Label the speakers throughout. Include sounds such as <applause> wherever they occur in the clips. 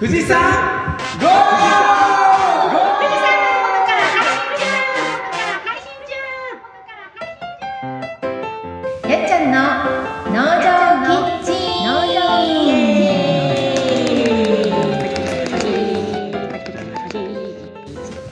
Speaker 1: 富士山ゴ
Speaker 2: やっちゃんの農場キッチン農場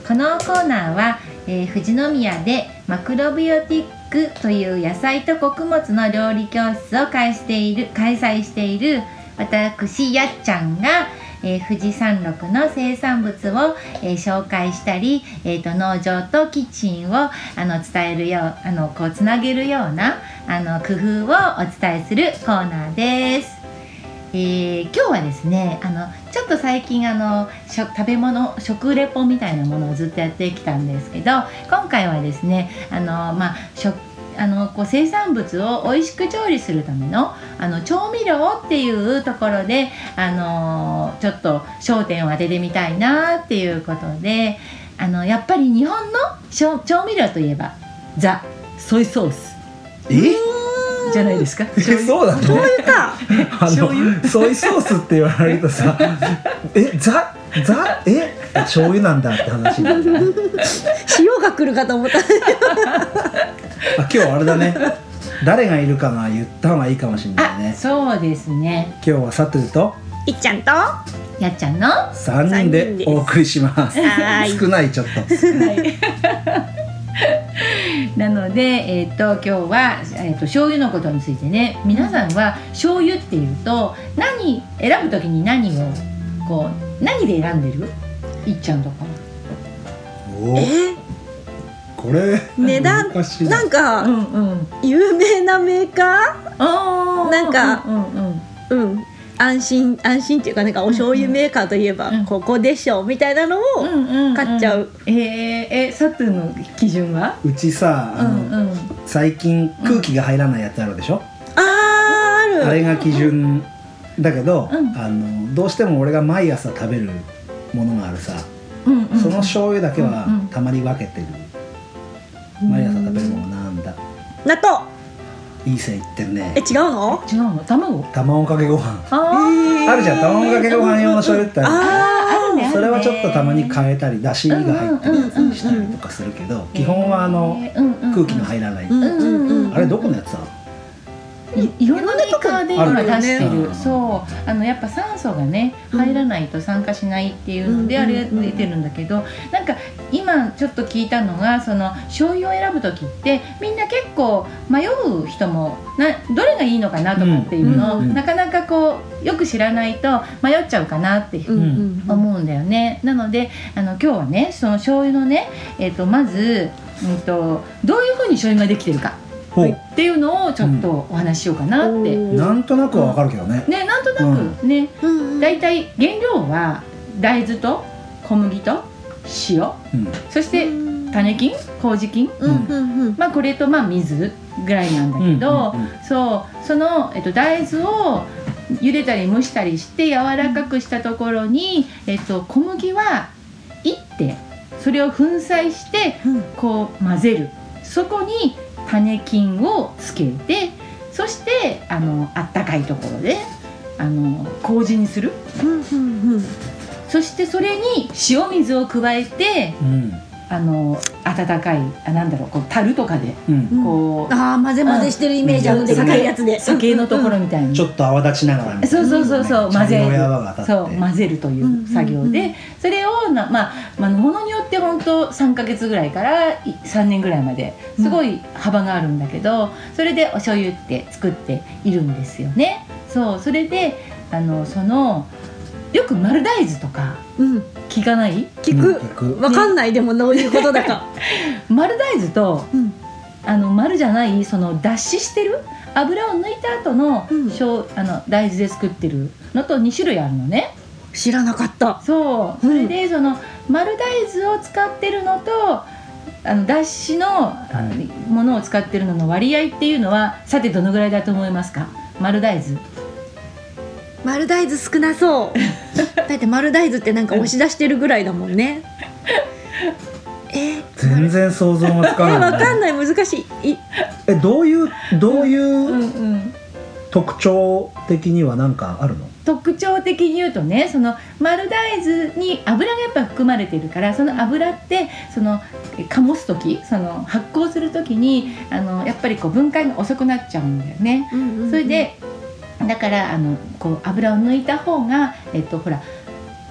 Speaker 2: このコーナーは、え富士宮でマクロビオティックという野菜と穀物の料理教室を開している開催している私やっちゃんが、えー富士山麓の生産物を、えー紹介したり、えーと農場とキッチンをあの伝えるようあのこうつなげるようなあの工夫をお伝えするコーナーです。えー今日はですねあのちょっと最近あの食べ物食レポみたいなものをずっとやってきたんですけど今回はですねあのまあ食あのこう生産物を美味しく調理するためのあの調味料っていうところであのちょっと焦点を当ててみたいなっていうことであのやっぱり日本の調調味料といえばザ・ソイソース。
Speaker 1: え？
Speaker 2: じゃないですか？
Speaker 1: えそうなの？
Speaker 3: そういうか。<laughs>
Speaker 1: あのソイソースって言われるとさ <laughs> えザ？ザえ醤油なんだって話になる。
Speaker 3: 塩が来るかと思った。<laughs>
Speaker 1: あ今日あれだね。誰がいるかが言った方がいいかもしれない
Speaker 2: あ
Speaker 1: ね
Speaker 2: そうですね。
Speaker 1: 今日はサトゥと
Speaker 3: いっちゃんとは
Speaker 2: やっちゃんの
Speaker 1: ？3人でお送りします。少ないちょっと。<laughs>
Speaker 2: なので、えっと今日は、えっと醤油のことについてね。皆さんは醤油っていうと何選ぶときに何をこう何で選んでる？いっちゃんとか
Speaker 1: お
Speaker 3: え？
Speaker 1: これ
Speaker 3: 値段？な。んか
Speaker 2: んうん。
Speaker 3: 有名なメーカ
Speaker 2: あー。
Speaker 3: なんか
Speaker 2: うんうん
Speaker 3: ーうん。安心安心っていうかなんかお醤油メーカーといえば
Speaker 2: うん。
Speaker 3: ここでしょうみたいなのを
Speaker 2: うんうんうん
Speaker 3: 買っちゃう。
Speaker 2: えー、えサトゥの基準は？
Speaker 1: うちさあ
Speaker 2: う
Speaker 1: の、
Speaker 2: んうん。
Speaker 1: 最近空気が入らないやつあるでしょ、
Speaker 3: あーある。
Speaker 1: あれが基準だけど、
Speaker 2: うん。
Speaker 1: あのどうしても俺が毎朝食べるものがあるさ、
Speaker 2: うんうん。
Speaker 1: その醤油だけは
Speaker 2: うんうん。
Speaker 1: たまに分けてる、毎朝食べるものなんだ。
Speaker 3: 納豆。
Speaker 1: いい線いってるね。
Speaker 3: え違うの？
Speaker 2: 違うの？卵？
Speaker 1: 卵かけご飯。
Speaker 2: あー。
Speaker 1: あるじゃん。卵かけご飯用の醤油ってある
Speaker 2: あ
Speaker 3: あ
Speaker 2: るね
Speaker 1: それはちょっとたまに変えたりだしが入ってるやつにした
Speaker 3: うんうんうん
Speaker 1: りとかするけど基本はあの空気の入らない、
Speaker 3: うんうんうん。
Speaker 1: あれどこのやつだ？
Speaker 2: いいろんなメーカーで今出してる。そう。あのやっぱ酸素がね
Speaker 3: うん。
Speaker 2: 入らないと酸化しないっていうので
Speaker 3: うん
Speaker 2: あれが出てるんだけどなんか今ちょっと聞いたのがその醤油を選ぶ時ってみんな結構迷う人もなどれがいいのかなとかっていうのを、なかなかこうよく知らないと迷っちゃうかなって思うんだよね。なのであの今日はねその醤油のね、えっとまず、うん、とどういうふうに醤油ができてるか
Speaker 1: ほう。
Speaker 2: っていうのをちょっとお話ししようかなって。
Speaker 3: おー
Speaker 1: なんとなくはわかるけどね、
Speaker 2: ねなんとなくね、
Speaker 3: うんうん。
Speaker 2: だいたい原料は大豆と小麦と塩。
Speaker 1: うん。
Speaker 2: そして種菌麹菌。
Speaker 3: うんうんうん。
Speaker 2: まあこれとまあ水ぐらいなんだけど、
Speaker 1: うんうんうん。
Speaker 2: そう。その、えっと、大豆を茹でたり蒸したりして柔らかくしたところに、えっと、小麦はいってそれを粉砕して
Speaker 3: うん。
Speaker 2: こう混ぜる。そこに種菌をつけてそしてあのあったかいところであの麹にする。
Speaker 3: うんうんうん。
Speaker 2: そしてそれに塩水を加えて
Speaker 1: うん。
Speaker 2: あの温かいあなんだろうこう樽とかで
Speaker 1: うん。
Speaker 3: うん。
Speaker 2: こう、
Speaker 3: ああ混ぜ混ぜしてるイメージあるで
Speaker 1: うん。
Speaker 3: かいやつで。
Speaker 2: 酒のところみたいに、
Speaker 1: ちょっと泡立ちながらみたいな
Speaker 2: そうそうそうそう混ぜ
Speaker 1: 茶色い泡が当たって。
Speaker 2: そう混ぜるという作業で、
Speaker 3: うんうんうん。
Speaker 2: それをなまあまあものによって本当3か月ぐらいからい3年ぐらいまですごい幅があるんだけど、それでお醤油って作っているんですよね。そうそれであのそのよく丸大豆とか
Speaker 3: うん。
Speaker 2: 聞かない？
Speaker 3: 聞
Speaker 1: うん。
Speaker 3: く
Speaker 1: 聞く
Speaker 3: わかんない。でもどういうことだか。<laughs>
Speaker 2: 丸大豆と
Speaker 3: うん。
Speaker 2: あの丸じゃないその脱脂してる油を抜いた後の,、
Speaker 3: うん。
Speaker 2: しょうあの大豆で作ってるのと2種類あるのね。
Speaker 3: 知らなかった。
Speaker 2: そう。それでその丸大豆を使ってるのとあの脱脂のあのものを使ってるのの割合っていうのはさてどのぐらいだと思いますか？丸大豆
Speaker 3: 丸大豆少なそう。<laughs> だって丸大豆ってなんか押し出してるぐらいだもんね。<laughs> え？
Speaker 1: 全然想像がつ
Speaker 3: え
Speaker 1: かない、
Speaker 3: わかんない。難しい。い
Speaker 1: えどういうどういう
Speaker 2: うんうん
Speaker 1: 特徴的には何かあるの？
Speaker 2: 特徴的に言うとねその丸大豆に油がやっぱ含まれてるからその油ってそのえ醸す時その発酵する時にあのやっぱりこう分解が遅くなっちゃうんだよね。それでだからあのこう油を抜いた方がえっとほら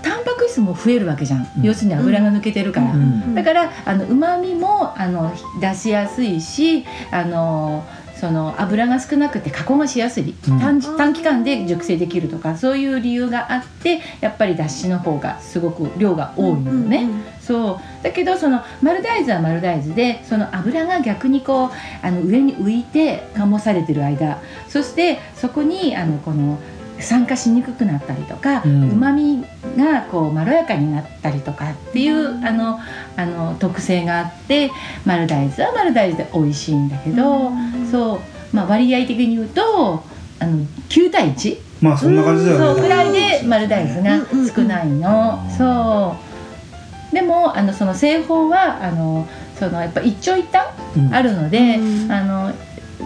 Speaker 2: タンパク質も増えるわけじゃん、
Speaker 1: うん
Speaker 2: 要するに油が抜けてるから。
Speaker 1: うん
Speaker 2: だからあの旨味もあの出しやすいしあのその油が少なくて加工がしやすい、
Speaker 1: うん。
Speaker 2: 短短期間で熟成できるとかそういう理由があってやっぱりだしの方がすごく量が多いのよね。そう。だけどその丸大豆は丸大豆でその油が逆にこうあの上に浮いて醸されてる間そしてそこにあのこの酸化しにくくなったりとか
Speaker 1: う
Speaker 2: うん。まみがこうまろやかになったりとかっていう、あのあの特性があって丸大豆は丸大豆で美味しいんだけど、そう、まあ、割合的に言うとあの9対1
Speaker 1: まあそんな感じだよね。
Speaker 2: そうぐらいで丸大豆が少ないの、
Speaker 1: うん
Speaker 2: そう。でもあのその製法はあのそのやっぱ一長一短
Speaker 1: うん。
Speaker 2: あるので、
Speaker 3: うん。
Speaker 2: あの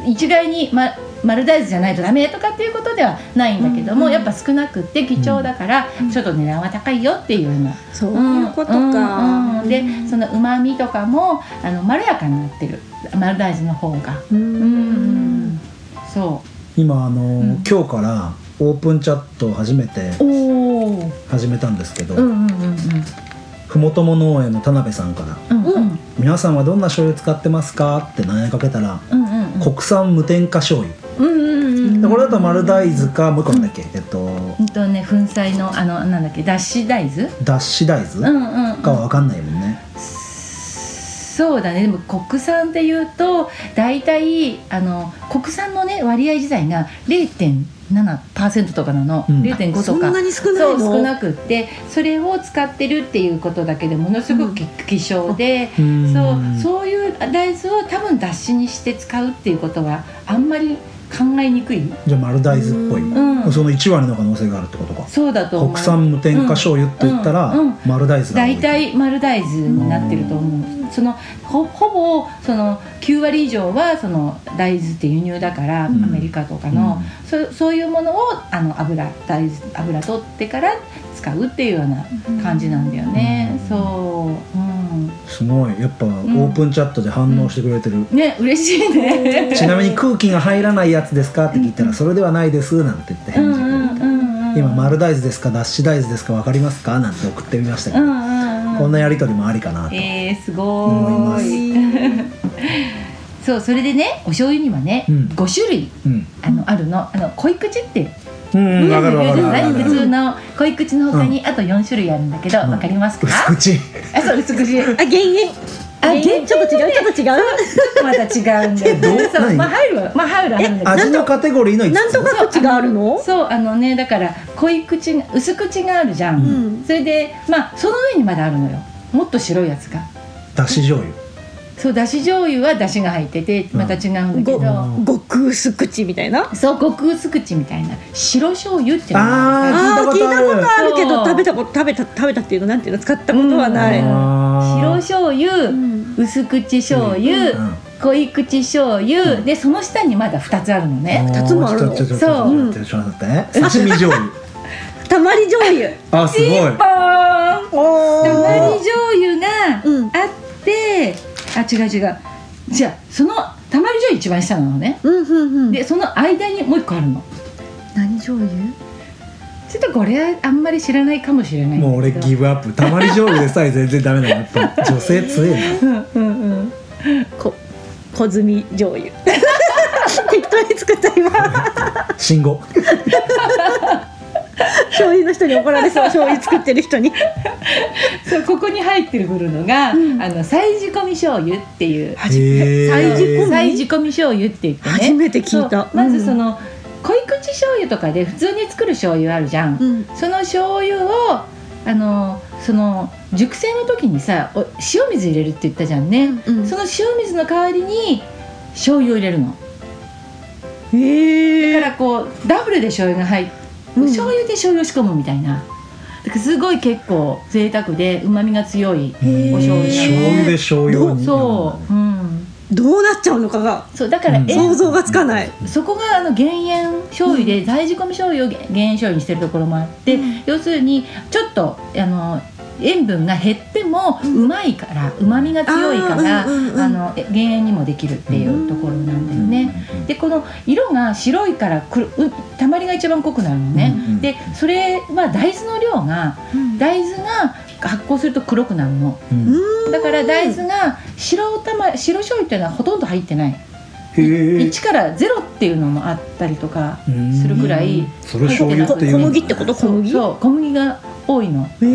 Speaker 2: 一概に、ま、丸大豆じゃないとダメとかっていうことではないんだけども、
Speaker 3: うん
Speaker 2: やっぱ少なくって貴重だから、
Speaker 3: うん。
Speaker 2: ちょっと値段は高いよっていうような。
Speaker 3: そういうことか、
Speaker 2: うんうんでそのうまみとかもあのまろやかになってる。丸大豆の方が。
Speaker 3: う
Speaker 2: うんんそ
Speaker 1: 今あの、
Speaker 2: ん。
Speaker 1: 今日からオープンチャットを初めて始めたんですけど、
Speaker 2: うんうんうんうん。
Speaker 1: ふもとも農園の田辺さんから
Speaker 2: うんうん「
Speaker 1: 皆さんはどんな醤油使ってますか?」って投げかけたら
Speaker 2: うんうんうん。
Speaker 1: 国産無添加醤油。
Speaker 3: うんうんうん
Speaker 1: でこれだと丸大豆かもう一個なんだっけ、えっと
Speaker 2: うんとね粉砕のあのなんだっけ？脱脂大豆？
Speaker 1: 脱脂大
Speaker 2: う
Speaker 1: 豆
Speaker 2: んうん、うん、
Speaker 1: かは分かんないもんね、
Speaker 2: そうだね。でも国産っていうと大体あの国産のね割合自体が0.7%とかなの、
Speaker 1: うん。
Speaker 2: 0.5と
Speaker 3: そ
Speaker 2: か
Speaker 3: んなに少ない
Speaker 2: そう
Speaker 3: の
Speaker 2: 少なくってそれを使ってるっていうことだけでものすごく希少で、
Speaker 1: うん。
Speaker 2: そうそういう大豆を多分脱脂にして使うっていうことはあんまり考えにくい、
Speaker 1: じゃあ丸大豆っぽい、
Speaker 2: うん、
Speaker 1: その1割の可能性があるってことか。
Speaker 2: そうだと
Speaker 1: 国産無添加醤油って言ったら、
Speaker 2: うん。うん。
Speaker 1: 丸大豆
Speaker 2: 大体丸大豆になってると思う。そのほほぼその9割以上はその大豆って輸入だから、
Speaker 1: うん。
Speaker 2: アメリカとかの、そそういうものをあの油大豆油取ってから使うっていうような感じなんだよね、
Speaker 1: うん。
Speaker 2: そう、うん、
Speaker 1: すごい。やっぱオープンチャットで反応してくれてる、
Speaker 2: ね嬉しいね。
Speaker 1: ちなみに空気が入らないやつですか？って聞いたら、それではないですなんて言って
Speaker 2: うん
Speaker 1: 返事くれて、
Speaker 2: うん。うんうん
Speaker 1: 今丸大豆ですか脱脂大豆ですか分かりますか？なんて送ってみましたけど、
Speaker 2: うんうんうん
Speaker 1: こんなやり取りもありかなと、
Speaker 2: えー、す
Speaker 1: 思います。
Speaker 2: ご <laughs> いそうそれでねお醤油にはね、
Speaker 1: うん。
Speaker 2: 5種類
Speaker 1: うん。
Speaker 2: あのあるの。あの濃い口って
Speaker 1: うん分かる分かる。
Speaker 2: 普通の濃い口の他にあと4種類あるんだけど、
Speaker 1: うん。
Speaker 2: わかりますか、
Speaker 1: 薄口
Speaker 2: あそう薄口
Speaker 3: あ減塩。
Speaker 2: あ
Speaker 3: 減塩ちょっと違うちょっと違う。
Speaker 2: また違うんだよまあ入るわ。まあ入るは入るんだけど
Speaker 1: 味のカテゴリーの5つ？
Speaker 3: なんとか口があるの
Speaker 2: そうあのねだから濃い口が薄口があるじゃん、
Speaker 3: うん。
Speaker 2: それでまあその上にまだあるのよ。もっと白いやつが。
Speaker 1: だし醤油
Speaker 2: そうだし醤油はだしが入っててまた違うんだけど、
Speaker 1: うん
Speaker 3: 極薄口みたいな？
Speaker 2: そう極薄口みたいな。白醤油っていうのが
Speaker 1: あー
Speaker 3: あー聞いたことある。けど食べたこと食べた食べたっていうのなんていうの？使ったことはない、
Speaker 2: うん。
Speaker 1: あ
Speaker 2: 白
Speaker 1: ー
Speaker 2: 醤油、
Speaker 3: うん。
Speaker 2: 薄口醤油、
Speaker 1: うん
Speaker 2: 濃い口醤油、でその下にまだ2つあるのね、
Speaker 3: 二つもあるの？
Speaker 2: そう。
Speaker 1: 刺身醤油。<laughs>
Speaker 3: たまり醤油。
Speaker 1: あすごい。
Speaker 2: ポーン。
Speaker 3: お
Speaker 2: たまり醤油が
Speaker 3: うん。
Speaker 2: あって、あ違う違う。じゃあそのたまり醤油一番下なのね。
Speaker 3: うんうんうん。
Speaker 2: でその間にもう一個あるの。
Speaker 3: 何醤油？
Speaker 2: ちょっとこれあんまり知らないかもしれない
Speaker 1: もう俺ギブアップたまり醤油でさえ全然ダメな。のやっぱ女性強えな。
Speaker 2: うんうんうん。
Speaker 3: こ小摘醤油。適当に作った今 <laughs>
Speaker 1: 信号 <laughs>
Speaker 3: 醤油の人に怒られそう <laughs> 醤油作ってる人に。
Speaker 2: そうここに入ってるくるのが、
Speaker 3: うん。
Speaker 2: あの再仕込み醤油っていう。
Speaker 3: 再仕込み？
Speaker 2: 再仕込み醤油って言ってね。
Speaker 3: 初めて聞いた。
Speaker 2: まずその、濃い口醤油とかで普通に作る醤油あるじゃん、
Speaker 3: うん。
Speaker 2: その醤油をあのその熟成の時にさお塩水入れるって言ったじゃんね、
Speaker 3: うん。
Speaker 2: その塩水の代わりに醤油を入れるの。
Speaker 3: へえ
Speaker 2: だからこうダブルで醤油が入って、
Speaker 3: うん。
Speaker 2: 醤油で醤油を仕込むみたいな。だからすごい結構贅沢でうまみが強いお醤油
Speaker 1: 醤油で醤油に。
Speaker 2: そう、うん、
Speaker 3: どうなっちゃうのかが
Speaker 2: そうだから、
Speaker 1: うん。
Speaker 2: え
Speaker 3: 想像がつかない。
Speaker 2: そこがあの減塩醤油で在仕込み醤油を減塩醤油にしてるところもあって、
Speaker 3: うん。
Speaker 2: 要するにちょっとあの塩分が減ってもうまいからうまみが強いから、
Speaker 3: あ
Speaker 2: のえ減塩にもできるっていうところなんだよね。でこの色が白いからくるうたまりが一番濃くなるのね。でそれは大豆の量が
Speaker 3: うん
Speaker 2: 大豆が発酵すると黒くなるの。だから大豆が白たま白醤油っていうのはほとんど入ってない。
Speaker 1: へえ
Speaker 2: 1から0っていうのもあったりとかするくらい
Speaker 1: それ醤油っていう
Speaker 3: 小
Speaker 1: の
Speaker 3: 麦ってこと？小
Speaker 2: そう。
Speaker 3: 麦？
Speaker 2: そう。小麦が多いの。
Speaker 3: へ
Speaker 2: で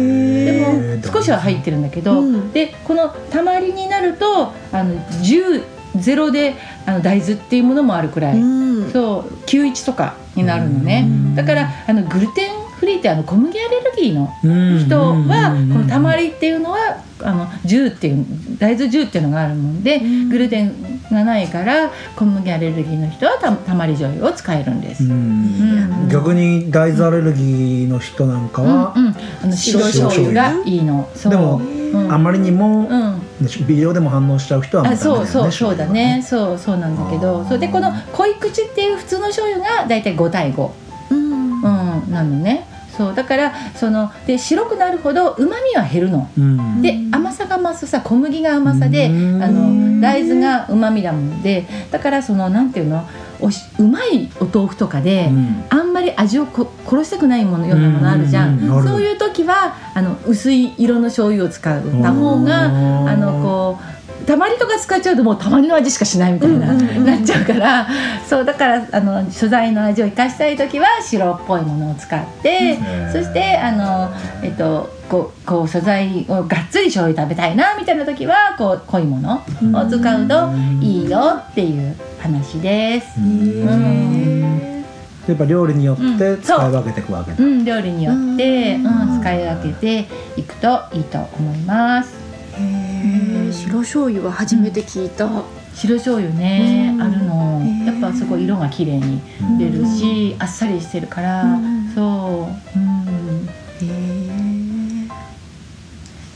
Speaker 3: え
Speaker 2: も少しは入ってるんだけど、
Speaker 3: うん。
Speaker 2: でこのたまりになるとあの10ゼロであの大豆っていうものもあるくらい、
Speaker 3: うん。
Speaker 2: そう。91とかになるのね。
Speaker 1: うん。
Speaker 2: だからあのグルテンフリーってあの小麦アレルギーの
Speaker 1: 人
Speaker 2: 人はこのたまりっていうのはあの10っていう大豆10っていうのがあるもんで
Speaker 3: うん。
Speaker 2: グルテンがないから小麦アレルギーの人はたたまり醤油を使えるんです。うん。
Speaker 1: 逆に大豆アレルギーの人なんか
Speaker 2: うん
Speaker 1: は、
Speaker 2: うん、あの白醤油がいいの。
Speaker 1: でも
Speaker 2: うん。
Speaker 1: あまりにも
Speaker 2: うん、
Speaker 1: 微量でも反応しちゃう人はも
Speaker 2: あ
Speaker 1: うね。
Speaker 2: そうそうそうだね。そうそうなんだけど。そう。でこの濃い口っていう普通の醤油がだいたい5対5、
Speaker 3: うん
Speaker 2: うん、なのね。そうだからそので白くなるほどうまみは減るの。
Speaker 1: うん。
Speaker 2: で甘さが増すさ小麦が甘さで
Speaker 1: うん。
Speaker 2: あの大豆がうまみだもん。でだからそのなんていうのおしうまいお豆腐とかで、
Speaker 1: うん。
Speaker 2: あんまり味をこ殺したくないものようなものあるじゃん、
Speaker 1: うんうん
Speaker 2: そういう時はあの薄い色の醤油を使った方が
Speaker 1: うん
Speaker 2: あのこうたまりとか使っちゃうともうたまりの味しかしないみたいな、
Speaker 3: うんうんうん
Speaker 2: なっちゃうからそうだからあの素材の味を生かしたい時は白っぽいものを使って、そしてあの、えっと、こうこう素材をがっつり醤油食べたいなみたいな時はこう濃いものを使うといいよっていう話です。
Speaker 3: へ
Speaker 1: やっぱ料理によって
Speaker 2: うん
Speaker 1: 使い分けていくわけだ、
Speaker 2: うん、料理によって、
Speaker 3: う
Speaker 2: うんん使い分けていくといいと思います。
Speaker 3: え白醤油は初めて聞いた。
Speaker 2: 白醤油ね、
Speaker 3: うん。
Speaker 2: あるの。
Speaker 3: へー。
Speaker 2: やっぱすごい色が綺麗に出るし、あっさりしてるから、
Speaker 3: うん
Speaker 2: そう、うん、
Speaker 3: へえ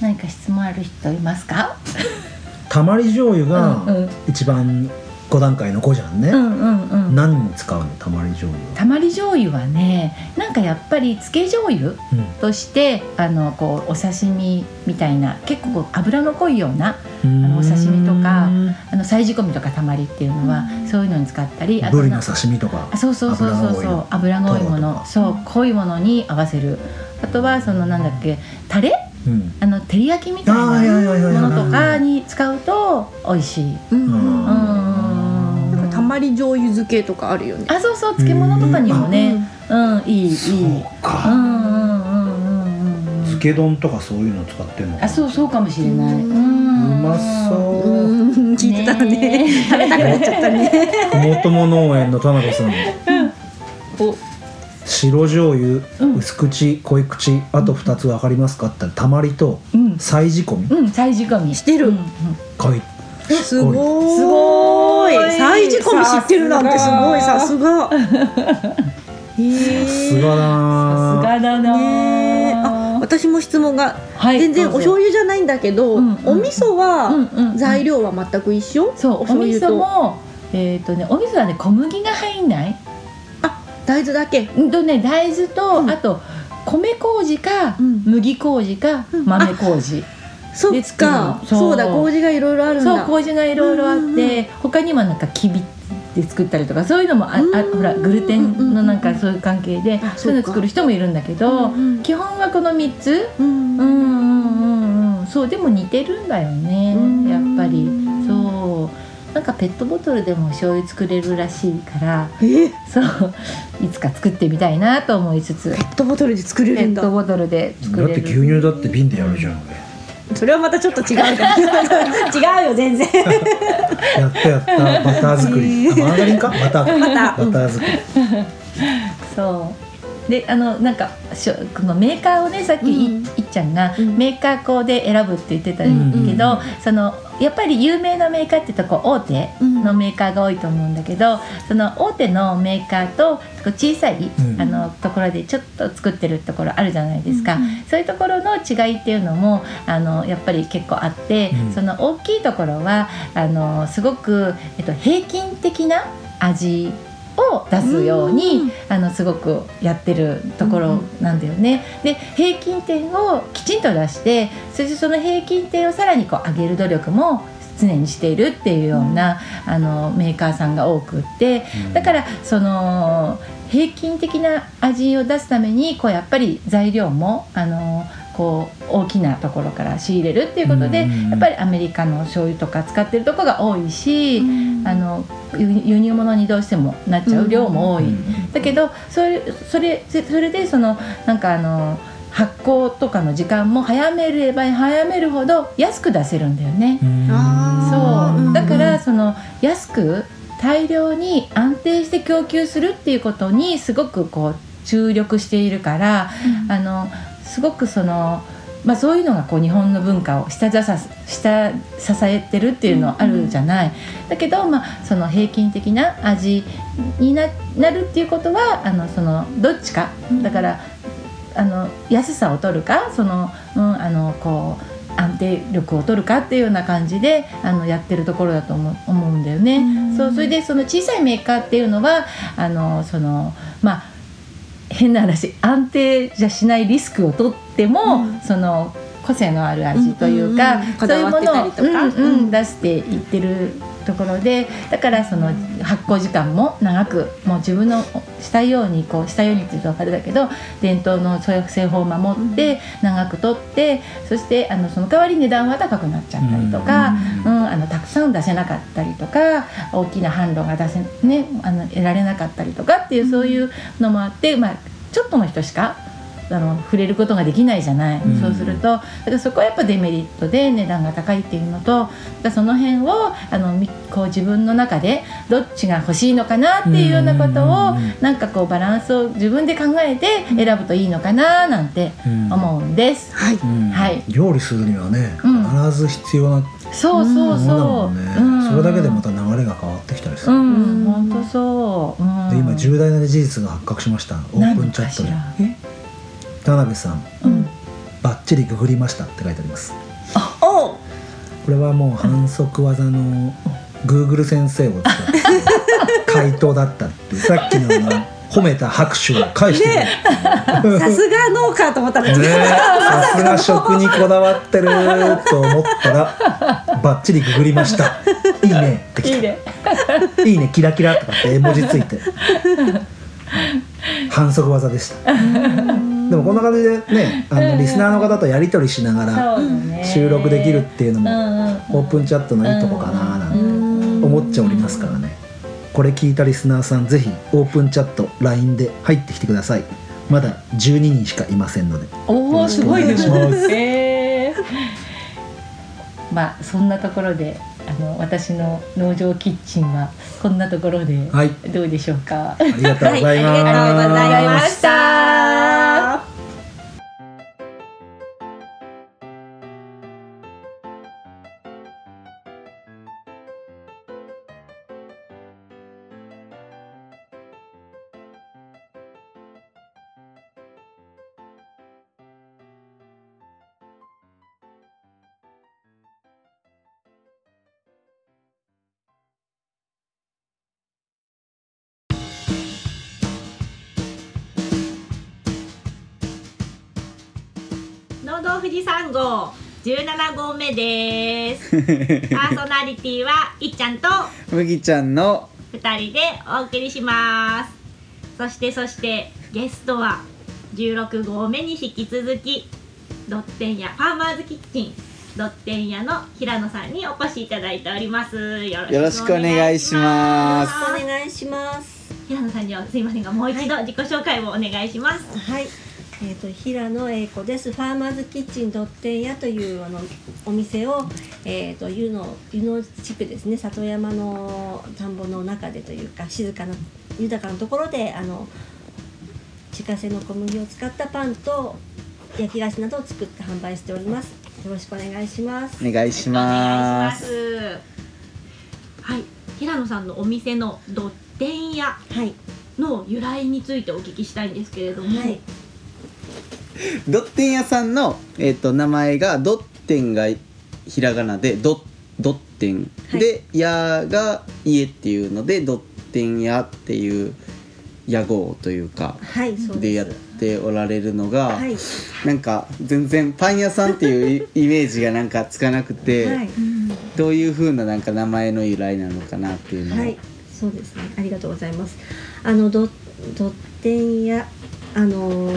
Speaker 2: 何か質問ある人いますか？<laughs>
Speaker 1: たまり醤油
Speaker 2: うん
Speaker 1: が
Speaker 2: うん。
Speaker 1: 一番5段階の5じゃんね、
Speaker 2: うんうんうん。
Speaker 1: 何に使うの？たまり醤油
Speaker 2: たまり醤油はね、なんかやっぱり漬け醤油
Speaker 1: うん。
Speaker 2: としてあのこうお刺身みたいな結構油の濃いような
Speaker 1: あ
Speaker 2: のお刺身とかあの再仕込みとかたまりっていうのは、そういうのに使ったり、あとな
Speaker 1: ブリの刺身とか
Speaker 2: あそうそうそうそうそう油が多いもの。そう濃いものに合わせる。あとはそのなんだっけタレ？
Speaker 1: うん。
Speaker 2: あの照り焼きみたいなものとかに使うと美味しい。
Speaker 3: うん
Speaker 1: うん
Speaker 3: まり醤油漬けとかあるよね。
Speaker 2: あそうそう漬物とかにもね。うん。いいいい。
Speaker 1: そう
Speaker 2: うん
Speaker 1: か、
Speaker 2: うんうんうんうんうん。
Speaker 1: 漬け丼とかそういうの使ってんの
Speaker 2: あそうそうかもしれない。うん
Speaker 1: うまそう。う、
Speaker 3: ん聞いてたらね
Speaker 2: ね
Speaker 3: 食べたくなっちゃったね。
Speaker 1: ふもとも農園の田辺さん
Speaker 3: お。
Speaker 1: 白醤油、
Speaker 2: うん。
Speaker 1: 薄口濃い口あと2つ分かりますかって言ったらたまりと
Speaker 2: うん。
Speaker 1: 再仕込み。
Speaker 2: うん再仕込み。
Speaker 3: してる。
Speaker 2: うんうん。
Speaker 1: 濃い
Speaker 3: すごい。
Speaker 2: すごい。
Speaker 3: 再仕込み知ってるなんてすごい。さすが。へ
Speaker 1: さすがだな
Speaker 2: さすがだな
Speaker 3: ねえあ私も質問が。
Speaker 2: はい
Speaker 3: 全然お醤油じゃないんだけど、
Speaker 2: うんうん。
Speaker 3: お味噌は、
Speaker 2: うんうんうん。
Speaker 3: 材料は全く一緒？
Speaker 2: そうお味噌
Speaker 3: 醤油と。
Speaker 2: もえっ、とねお味噌はね小麦が入んない。
Speaker 3: 大豆だけ。
Speaker 2: うんとね大豆と、
Speaker 3: うん。
Speaker 2: あと米麹か、
Speaker 3: うん。
Speaker 2: 麦麹か、
Speaker 3: うん。
Speaker 2: 豆麹
Speaker 3: そっ
Speaker 2: で作る
Speaker 3: か。
Speaker 2: のそう。
Speaker 3: そうだ麹がいろいろあるんだ。
Speaker 2: そう麹がいろいろあって、
Speaker 3: うんうんうん。
Speaker 2: 他にはなんかきびで作ったりとかそういうのもあ、あ
Speaker 3: うん
Speaker 2: ほらグルテンのなんかそういう関係で、ういうの
Speaker 3: そうか
Speaker 2: 作る人もいるんだけど、
Speaker 3: うんうん
Speaker 2: 基本はこの3つ。
Speaker 3: うん
Speaker 2: うんうんうん。うんそうでも似てるんだよね
Speaker 3: うん
Speaker 2: やっぱり。そう。なんかペットボトルでも醤油作れるらしいから
Speaker 3: え？
Speaker 2: そう。いつか作ってみたいなと思いつつ。
Speaker 3: ペットボトルで作れ
Speaker 2: ペ
Speaker 3: るんだ。
Speaker 2: ットボトルで作れる。
Speaker 1: だって牛乳だって瓶でやるじゃん、
Speaker 3: それはまたちょっと違うじゃん違うよ全然。
Speaker 1: やったやったバター作り。あマーガリンか？バター。か
Speaker 3: バター。
Speaker 1: バター作り。
Speaker 2: そうであのなんかしょこのメーカーをねさっきい,、っちゃんが、
Speaker 3: うん。
Speaker 2: メーカーこうで選ぶって言ってたけど、
Speaker 1: うん
Speaker 2: そのやっぱり有名なメーカーってとこう大手のメーカーが多いと思うんだけど、その大手のメーカーとこう小さい、
Speaker 1: うん。
Speaker 2: あのところでちょっと作ってるところあるじゃないですか、
Speaker 3: うん。
Speaker 2: そういうところの違いっていうのもあのやっぱり結構あって、
Speaker 1: うん。
Speaker 2: その大きいところはあのすごく、えっと、平均的な味をを出すように、
Speaker 3: うん。
Speaker 2: あのすごくやってるところなんだよね。で平均点をきちんと出してそしてその平均点をさらにこう上げる努力も常にしているっていうような、あのメーカーさんが多くってだからその平均的な味を出すためにこうやっぱり材料もあのこう大きなところから仕入れるっていうことで
Speaker 1: うん。
Speaker 2: やっぱりアメリカの醤油とか使ってるとこが多いし、あの輸輸入物にどうしてもなっちゃう量も多い。だけどそれそれそれでそのなんかあの発酵とかの時間も早めれば早めるほど安く出せるんだよね。
Speaker 3: あー。
Speaker 2: そう。うん。だから
Speaker 3: うん
Speaker 2: その安く大量に安定して供給するっていうことにすごくこう注力しているから、あのすごくその。まあ、そういうのがこう日本の文化を下支え下支えてるっていうのはあるじゃない、だけど、まあ、その平均的な味にななるっていうことはあのそのどっちかだからあの安さを取るかその、うん、あのこう安定力を取るかっていうような感じであのやってるところだと思う思うんだよね。
Speaker 3: うん
Speaker 2: そうそれでその小さいメーカーっていうのはあのそのまあ変な話安定じゃしないリスクを取っても、
Speaker 3: うん。
Speaker 2: その個性のある味というか、
Speaker 3: うんうんうん。
Speaker 2: そういうものをうんうん。出していってるところでだからその発酵時間も長くもう自分のしたいようにこうしたようにっていうとあれだけど伝統の製法を守って長く取ってそしてあのその代わり値段は高くなっちゃったりとか、うん。あのたくさん出せなかったりとか大きな販路が出せ、ね、あの得られなかったりとかっていうそういうのもあって、まあ、ちょっとの人しかあの触れることができないじゃない、
Speaker 1: うん。
Speaker 2: そうするとだからそこはやっぱデメリットで値段が高いっていうのとだからその辺をあのみこう自分の中でどっちが欲しいのかなっていうようなことを
Speaker 1: うん。
Speaker 2: なんかこうバランスを自分で考えて選ぶといいのかななんて思うんです。
Speaker 3: はい。
Speaker 1: うん。
Speaker 2: はい。
Speaker 1: 料理するにはね、
Speaker 2: うん。
Speaker 1: 必ず必要な
Speaker 2: そうそうそ
Speaker 1: も
Speaker 2: う。
Speaker 1: んね、
Speaker 2: うん。
Speaker 1: それだけでまた流れが変わってきたりする、
Speaker 2: うん、本当そう。うん、
Speaker 1: で今重大な事実が発覚しました。オープンチャットで。
Speaker 2: 何かし
Speaker 1: 田辺さん
Speaker 2: らうん、
Speaker 1: バッチリググりましたって書いてあります。
Speaker 3: おう。
Speaker 1: これはもう反則技の Google 先生を使った回答だったって <laughs> さっきの褒めた拍手を返してくれる
Speaker 3: さすが農家と思った。ら、
Speaker 1: ね。さすが食にこだわってると思ったら <laughs> バッチリググりました。いいね。ってきた。
Speaker 2: いいね。
Speaker 1: いいね。キラキラとかって絵文字ついて。<laughs> 反則技でしたでもこんな感じでねあのリスナーの方とやり取りしながら。収録できるっていうの
Speaker 2: うん
Speaker 1: も
Speaker 2: うん。
Speaker 1: オープンチャットのいいとこかななんて
Speaker 3: うん
Speaker 1: 思っちゃおりますからね。これ聞いたリスナーさんぜひオープンチャット LINE で入ってきてください。まだ12人しかいませんので。
Speaker 2: おおすごいです
Speaker 1: お願いします
Speaker 2: えー。まあそんなところであの私の農場キッチンはこんなところで
Speaker 1: はい。
Speaker 2: どうでしょうか。
Speaker 1: ありがとうございます、
Speaker 3: はいありがとうございまし
Speaker 2: あ
Speaker 4: 17号目です。<laughs> パーソナリティはいっちゃんと
Speaker 5: 麦ちゃんの
Speaker 4: 2人でお送りします。そしてそしてゲストは16号目に引き続きドッテン屋ファーマーズキッチンドッテン屋の平野さんにお越しいただいております。よ
Speaker 5: よろしくお願いします
Speaker 3: お願いします
Speaker 4: 平野さんにはすいませんがもう一度自己紹介をお願いします。
Speaker 6: はい、えー、と平野英子です。ファーマーズキッチンドッテン屋というあのお店を、えー、と湯の湯の地区ですね里山の田んぼの中でというか静かな豊かなところであの自家製の小麦を使ったパンと焼き菓子などを作って販売しております。よろしくお願いします。
Speaker 5: お願いしま
Speaker 4: すす。はい、平野さんのお店のドッテン屋
Speaker 6: はい、
Speaker 4: の由来についてお聞きしたいんですけれども、
Speaker 6: はい、
Speaker 5: ドッテン屋さんの、えっと名前がドッテンがひらがなでドッドッテン、
Speaker 6: はい。
Speaker 5: で屋が家っていうのでドッ天屋っていう屋号というか
Speaker 6: はいそう
Speaker 5: でやっておられるのが、
Speaker 6: はい。
Speaker 5: なんか全然パン屋さんっていうイ <laughs> イメージがなんかつかなくて、
Speaker 6: はい。
Speaker 5: どういう風ななんか名前の由来なのかなっていうのを、
Speaker 6: はい、そうですね。ありがとうございます。あのどドッテンやあの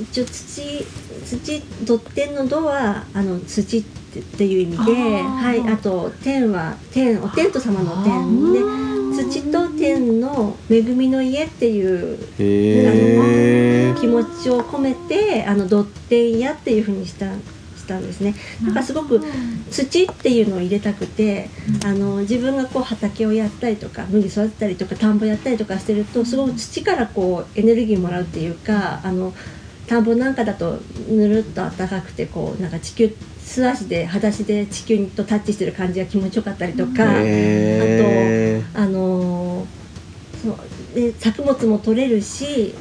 Speaker 6: 一応土土ドッテンのドはあの土っていう意味で、はい。あと天は天お天道様の天で土と天の恵みの家っていう
Speaker 5: へえ
Speaker 6: 気持ちを込めてあのドッテン屋っていう風にしたしたんですね。なんかすごく土っていうのを入れたくて、あの自分がこう畑をやったりとか麦育てたりとか田んぼやったりとかしてるとすごく土からこうエネルギーもらうっていうかあの田んぼなんかだとぬるっと暖かくてこうなんか地球素足で裸足で地球とタッチしてる感じが気持ちよかったりとか。
Speaker 5: へー
Speaker 6: あのーそうで作物も取れるし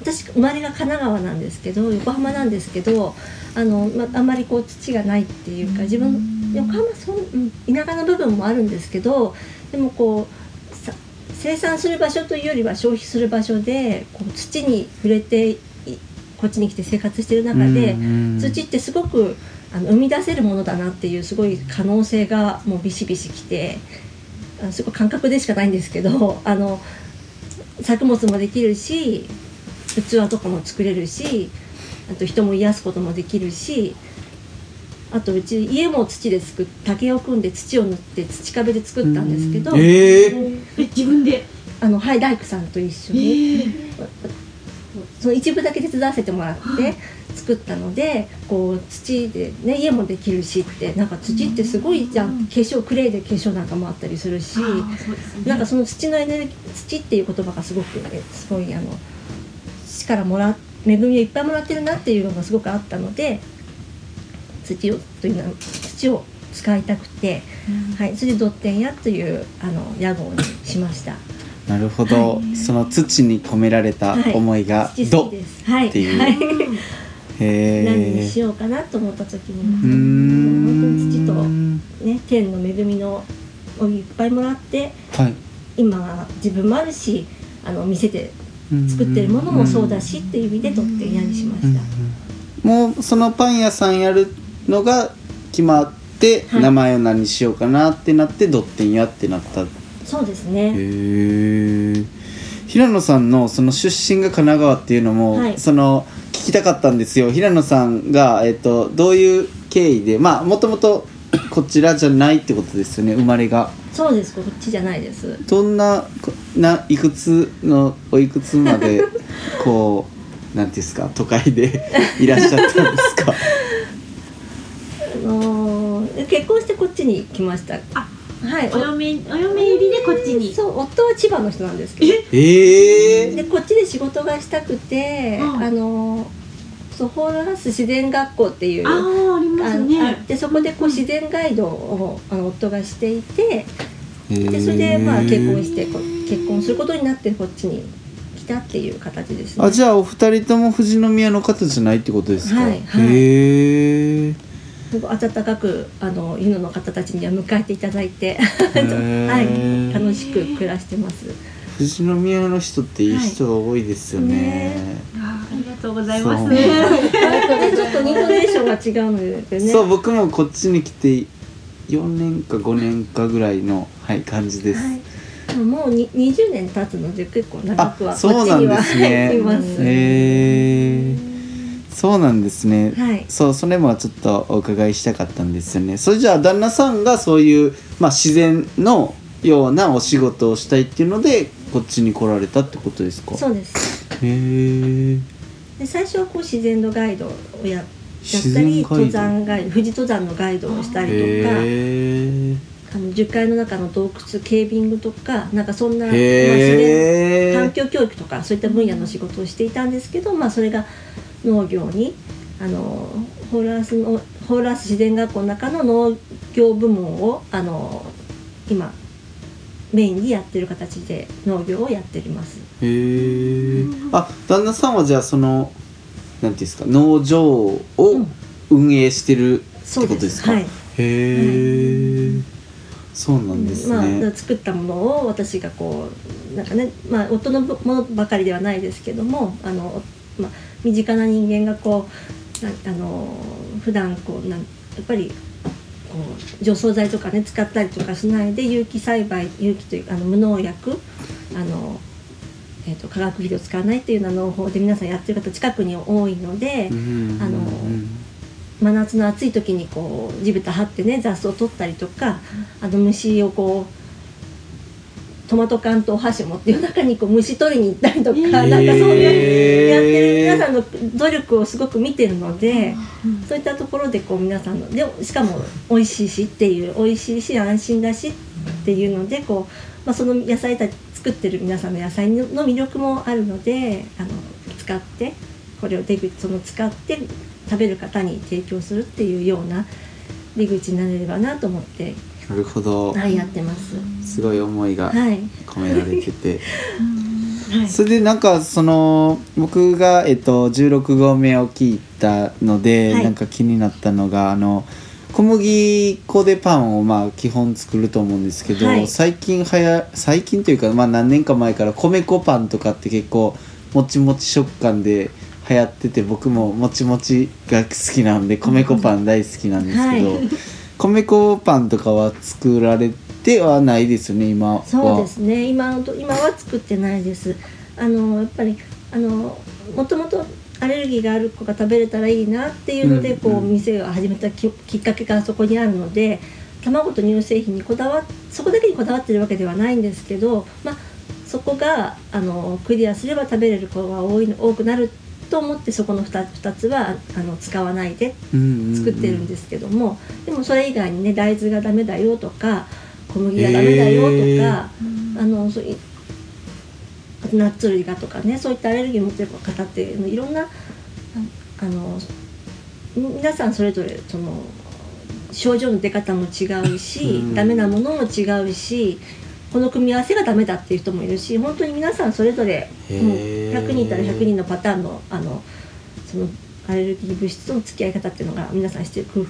Speaker 6: 私生まれが神奈川なんですけど横浜なんですけどあの、まあんまりこう土がないっていうか自分横浜そんうん田舎の部分もあるんですけどでもこうさ生産する場所というよりは消費する場所でこう土に触れていこっちに来て生活してる中で、土ってすごくあの生み出せるものだなっていうすごい可能性がもうビシビシきてあのすごい感覚でしかないんですけど <laughs> あの作物もできるし器とかも作れるしあと人も癒すこともできるしあとうち家も土で作っ竹を組んで土を塗って土壁で作ったんですけど、
Speaker 5: えー
Speaker 4: え自分で
Speaker 6: あのはい大工さんと一緒に。<laughs> その一部だけ手伝わせてもらって作ったのでこう土で、ね、家もできるしってなんか土ってすごいじゃん。化粧クレイで化粧なんかもあったりするしなんかその土のエネルギー土っていう言葉がすごくえすごいあの土からもら恵みをいっぱいもらってるなっていうのがすごくあったので土をというのは土を使いたくて、はい、それでドッテン屋というあの屋号にしました。
Speaker 5: なるほど、その土に込められた思いが
Speaker 6: 土「
Speaker 5: ど
Speaker 6: 好き」です。はい。
Speaker 5: っていう。
Speaker 6: はい。
Speaker 5: へ
Speaker 6: 何に
Speaker 5: え
Speaker 6: しようかなと思った時に、
Speaker 5: ん。
Speaker 6: 本当に土とね天の恵みのをいっぱいもらって
Speaker 5: はい。
Speaker 6: 今は自分もあるしあの店で作ってるものもそうだしっていう意味でとって嫌にしました。
Speaker 5: もうそのパン屋さんやるのが決まって、
Speaker 6: はい。
Speaker 5: 名前を何にしようかなってなってドッテン屋ってなったへ
Speaker 6: そうですね。
Speaker 5: え平野さんのその出身が神奈川っていうのも、
Speaker 6: はい
Speaker 5: その聞きたかったんですよ平野さんが、えっとどういう経緯でまあもともとこちらじゃないってことですよね生まれが
Speaker 6: そうです。こっちじゃないです。
Speaker 5: どんなこないくつのおいくつまで <laughs> こうなんていうんですか都会で <laughs> いらっしゃったんですか？<laughs>
Speaker 6: あのー結婚してこっちに来ました。
Speaker 4: あ
Speaker 6: はい。
Speaker 4: お嫁お嫁入りでこっちに。
Speaker 6: そう夫は千葉の人なんですけど。
Speaker 5: え？え
Speaker 6: でこっちで仕事がしたくて、
Speaker 4: うん。
Speaker 6: あのそうホールハウス自然学校っていう
Speaker 4: ああありま
Speaker 6: あ
Speaker 4: すね。
Speaker 6: のあってそこでこう自然ガイドをあの夫がしていてでそれでまあ結婚して結婚することになってこっちに来たっていう形ですね。
Speaker 5: あじゃあお二人とも富士宮の方じゃないってことですか、
Speaker 6: はいはい。
Speaker 5: へえ
Speaker 6: 温かくあの湯野の方たちには迎えていただいて、
Speaker 5: ー。
Speaker 6: はい、楽しく暮らしてます。
Speaker 5: 富士宮の人っていい人が多いですよね,、
Speaker 6: ね。
Speaker 4: あーありがとうございます。
Speaker 6: ねちょっとイントネーションが違う。のでね。
Speaker 5: そう僕もこっちに来て4年か5年かぐらいの、はい、感じです、
Speaker 6: はい、もうに20年経つので結構長くは
Speaker 5: あそうなんですね。
Speaker 6: こっちにははいいます。
Speaker 5: へえそうなんですね、
Speaker 6: はい。
Speaker 5: そうそれもちょっとお伺いしたかったんですよね。それじゃあ旦那さんがそういう、まあ、自然のようなお仕事をしたいっていうのでこっちに来られたってことですか？
Speaker 6: そうです。
Speaker 5: へえ
Speaker 6: で最初はこう自然のガイドをやったり登山ガイド富士登山のガイドをしたりとかあの樹海の中の洞窟ケービングとかなんかそんな、まあ、自然環境教育とかそういった分野の仕事をしていたんですけど、まあ、それが農業にあのホールアースのホールアース自然学校の中の農業部門をあの今メインにやってる形で農業をやっております。
Speaker 5: へえあ旦那さんはじゃあそのなんていうんですか農場を運営してるって
Speaker 6: そう
Speaker 5: ことですか、
Speaker 6: はい。
Speaker 5: へえ、そうなんです
Speaker 6: まあ、
Speaker 5: ね、
Speaker 6: 作ったものを私がこうなんかね、まあ、夫のものばかりではないですけどもあの、まあ、身近な人間がこうなあの普段こうなんやっぱりこう除草剤とかね使ったりとかしないで有機栽培有機というあの無農薬あの、えー、と化学肥料を使わないっていうような農法で皆さんやってる方近くに多いので。
Speaker 5: うん
Speaker 6: あの真夏の暑い時にこう地べた張ってね雑草を取ったりとか、あの虫をこうトマト缶とお箸持って夜中にこう虫取りに行ったりとか、なんかそういうやってる皆さんの努力をすごく見てるので、そういったところでこう皆さんのでしかも美味しいしっていう美味しいし安心だしっていうのでこう、まあ、その野菜たち作ってる皆さんの野菜の魅力もあるのであの使ってこれを出口その使って食べる方に提供するっていうような出口になれればなと思って、
Speaker 5: なるほど。
Speaker 6: はい、やってます。
Speaker 5: すごい思いが
Speaker 6: はい、
Speaker 5: 込められてて。<laughs>
Speaker 6: はい、
Speaker 5: それでなんかその僕が、えっと、16号目を聞いたので、
Speaker 6: はい。
Speaker 5: なんか気になったのがあの小麦粉でパンをまあ基本作ると思うんですけど、
Speaker 6: はい。
Speaker 5: 最近はや最近というか、まあ、何年か前から米粉パンとかって結構もちもち食感で流行ってて僕ももちもちが好きなんで米粉パン大好きなんですけど、
Speaker 6: はい
Speaker 5: 米粉パンとかは作られてはないですよね今は。
Speaker 6: そうですね。今今は作ってないです。あのやっぱりあのもともとアレルギーがある子が食べれたらいいなっていうので、
Speaker 5: うん
Speaker 6: こう
Speaker 5: うん
Speaker 6: 店を始めたききっかけがそこにあるので卵と乳製品にこだわそこだけにこだわってるわけではないんですけど、まあ、そこがあのクリアすれば食べれる子が多いの多くなると思ってそこの 2, 2つはあの使わないで作ってるんですけども、でもそれ以外にね大豆がダメだよとか小麦がダメだよとか、
Speaker 5: へー。
Speaker 6: あのそうナッツ類がとかねそういったアレルギーを持ってる方っていろんなああの皆さんそれぞれその症状の出方も違うし、
Speaker 5: うん。
Speaker 6: ダメなものも違うしこの組み合わせがダメだっていう人もいるし本当に皆さんそれぞれもう100人いたら100人のパターンのあのそのアレルギー物質との付き合い方っていうのが皆さんして工夫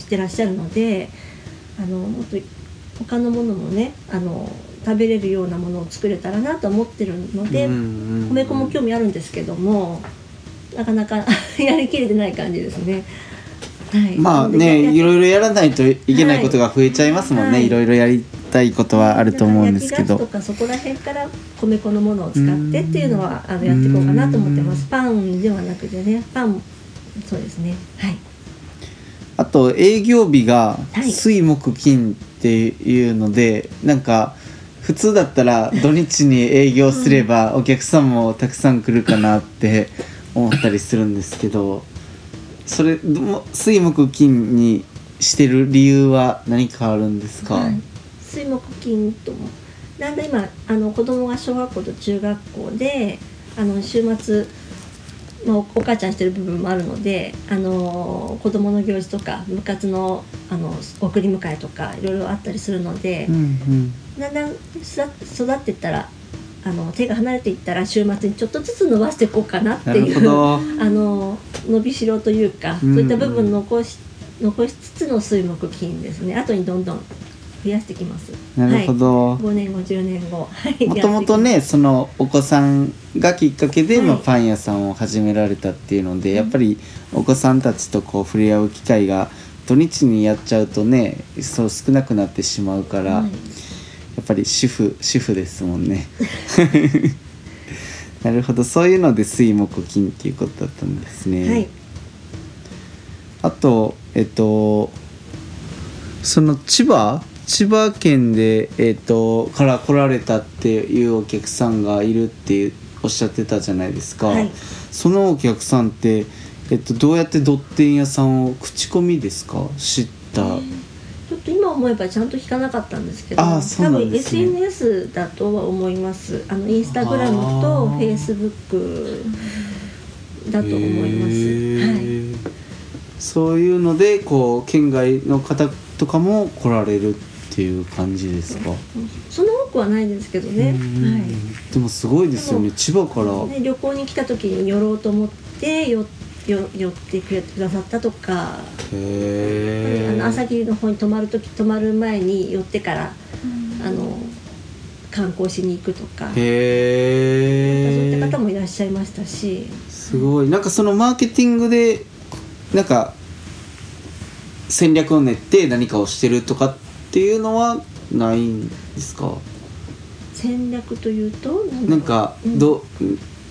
Speaker 6: してらっしゃるのであのもっと他のものもねあの食べれるようなものを作れたらなと思ってるので、米粉も興味あるんですけどもなかなか <laughs> やりきれてない感じですね。はい、
Speaker 5: まあね
Speaker 6: や
Speaker 5: いろいろやらないといけないことが増えちゃいますもんね、
Speaker 6: はい。
Speaker 5: い、ろいろやりたいことはあると思うんですけど。
Speaker 6: 焼き菓子とかそこら辺から米粉のものを使ってっていうのはあのやっていこうかなと思ってます。パンではなくてねパンそうですね。はい。
Speaker 5: あと営業日が
Speaker 6: はい。
Speaker 5: 水木金っていうので、なんか普通だったら土日に営業すればお客さんもたくさん来るかなって思ったりするんですけどそれ水木金にしてる理由は何かあるんですか、
Speaker 6: はい、水木金とも。だんだん今あの子供が小学校と中学校であの週末のお母ちゃんしてる部分もあるのであの子供の行事とか部活のあの送り迎えとかいろいろあったりするので、
Speaker 5: うんうん。
Speaker 6: だんだん育育っていったらあの手が離れていったら週末にちょっとずつ伸ばしていこうかなっていう <laughs> あの伸びしろというか、
Speaker 5: うん。
Speaker 6: そういった部分残し残しつつの水木金ですね。後にどんどん増やしてきます。
Speaker 5: なるほど、
Speaker 6: はい、5年後10年後。はい。
Speaker 5: もともとねそのお子さんがきっかけで、
Speaker 6: はい。
Speaker 5: まあ、パン屋さんを始められたっていうので、やっぱりお子さんたちとこう触れ合う機会が土日にやっちゃうとねそう少なくなってしまうから、
Speaker 6: はい
Speaker 5: やっぱり主婦主婦ですもんね。<laughs> なるほどそういうので水木金っていうことだったんですね。
Speaker 6: はい。
Speaker 5: あとえっとその千葉千葉県で、えっとから来られたっていうお客さんがいるっておっしゃってたじゃないですか、
Speaker 6: はい。
Speaker 5: そのお客さんって、えっと、どうやってドッテン屋さんを口コミですか？知った、
Speaker 6: ちょっと今思えばちゃんと聞かなかったんですけど
Speaker 5: あーそうなんですね。
Speaker 6: 多分 SNS だとは思います。あのインスタグラムとフェイスブックだと思います、はい。
Speaker 5: そういうのでこう県外の方とかも来られるっていう感じですか、
Speaker 6: その多くはないですけどね、
Speaker 5: うん。
Speaker 6: はい。
Speaker 5: でもすごいですよね。千葉から。
Speaker 6: ね、旅行に来た時に寄ろうと思って寄っよ寄ってくれくださったとか、
Speaker 5: へえ
Speaker 6: あの朝霧の方に泊まる時泊まる前に寄ってから、あの観光しに行くとか、そういった方もいらっしゃいましたし、
Speaker 5: すごい。なんかそのマーケティングでなんか戦略を練って何かをしてるとかっていうのはないんですか？
Speaker 6: 戦略というと
Speaker 5: なんか。
Speaker 6: うん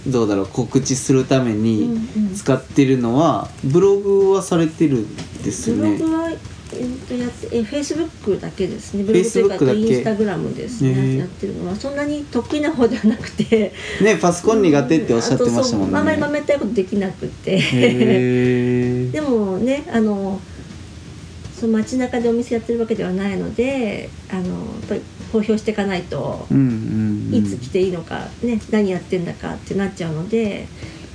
Speaker 5: ど,、うだろう告知するため
Speaker 6: うん
Speaker 5: に
Speaker 6: うん。
Speaker 5: 使ってるのはブログはされてるんですよね？
Speaker 6: ブログは、えー、とやってえフェイスブックだけですね。ブログというかインスタグラムですね、
Speaker 5: へー
Speaker 6: やってるのはそんなに得意な方ではなくて。
Speaker 5: ねパソコン苦手っておっしゃってましたもんね。
Speaker 6: あんまりまめたいことできなくて。
Speaker 5: へ <laughs>
Speaker 6: でもねあのその街中でお店やってるわけではないのであのやっぱり公表していかないといつ来ていいのか、ね、何やってんだかってなっちゃうので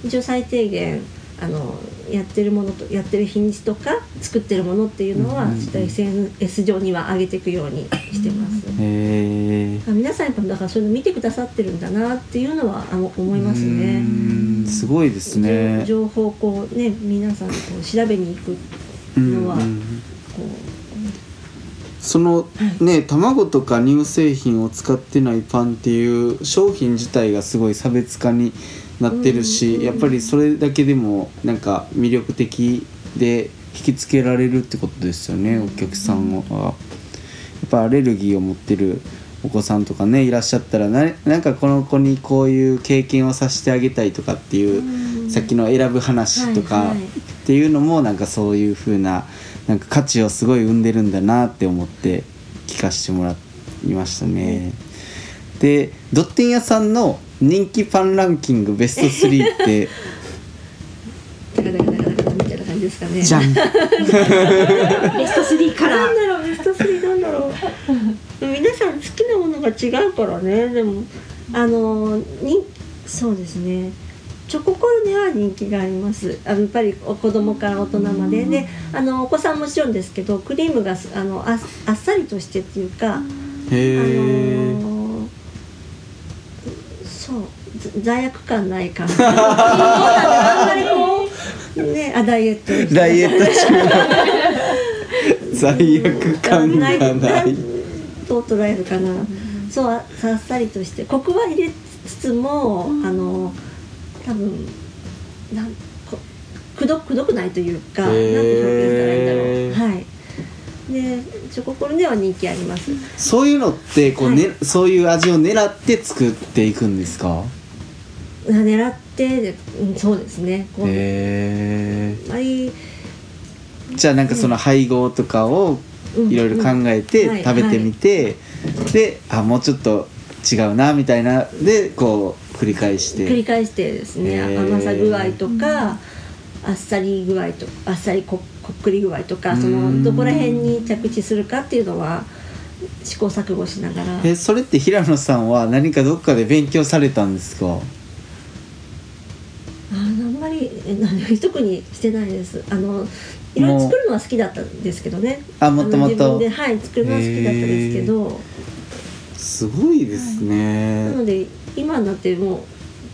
Speaker 6: 一応最低限あのやってるものとやってる日にちとか作ってるものっていうのは、
Speaker 5: うんうんうん。
Speaker 6: ちょっと SNS 上には上げていくようにしてます。
Speaker 5: へえ
Speaker 6: 皆さんやっぱだからそういうの見てくださってるんだなっていうのはあの思いますね。
Speaker 5: すごいですね。
Speaker 6: 情情報をこうね皆さんこう調べに行くのは
Speaker 5: うんうそのね卵とか乳製品を使ってないパンっていう商品自体がすごい差別化になってるし、
Speaker 6: うん
Speaker 5: やっぱりそれだけでもなんか魅力的で引きつけられるってことですよね、お客さんは。やっぱアレルギーを持ってるお子さんとかねいらっしゃったらななんかこの子にこういう経験をさせてあげたいとかっていう、
Speaker 6: う
Speaker 5: さっきの選ぶ話とかっていうのもなんかそういう風ななんか価値をすごい生んでるんだなって思って聞かせてもらいましたね。でドッテン屋さんの人気パンランキングベスト3って
Speaker 6: ですかね。<laughs>
Speaker 5: じゃん
Speaker 4: ベスト3から
Speaker 6: なんだろうベスト3なんだろう皆さん好きなものが違うからねでもあのにそうですねチョココルネは人気があります。あのやっぱりお子供から大人まで。であのお子さんもちろんですけどクリームがすあのああっさりとしてっていうか、あのそうざ罪悪感ない感じ。<laughs> あんまりこうねあダイエット。
Speaker 5: ダイエット中の。<laughs> 罪悪感がない。
Speaker 6: どう捉えるかな、そうあさっさりとして。コクは入れつつも、あの多分なんこくどくどくないというか、なんて表現したらいいんだろう。はい。でチョココルネは人気あります。
Speaker 5: そういうのってこう、ねそういう味を狙って作っていくんですか？
Speaker 6: 狙ってで、うん、そうですね。こ
Speaker 5: え
Speaker 6: あまり
Speaker 5: じゃあなんかその配合とかを
Speaker 6: うん。
Speaker 5: いろいろ考えて食べてみて、であもうちょっと違うなみたいなでこう繰り返して。
Speaker 6: 繰り返してですね甘さ具合とか、あっさり具合とあっさりここっくり具合とかそ
Speaker 5: うん。
Speaker 6: のどこら辺に着地するかっていうのは試行錯誤しながら。
Speaker 5: えそれって平野さんは何かどっかで勉強されたんですか？
Speaker 6: あーあんまり特にしてないです。あのいろいろ作るのは好きだったんですけどね。
Speaker 5: あもっともっと。
Speaker 6: あの自分ではい作るのは好きだったですけど。
Speaker 5: すごいです
Speaker 6: な
Speaker 5: ね
Speaker 6: ので今になってもう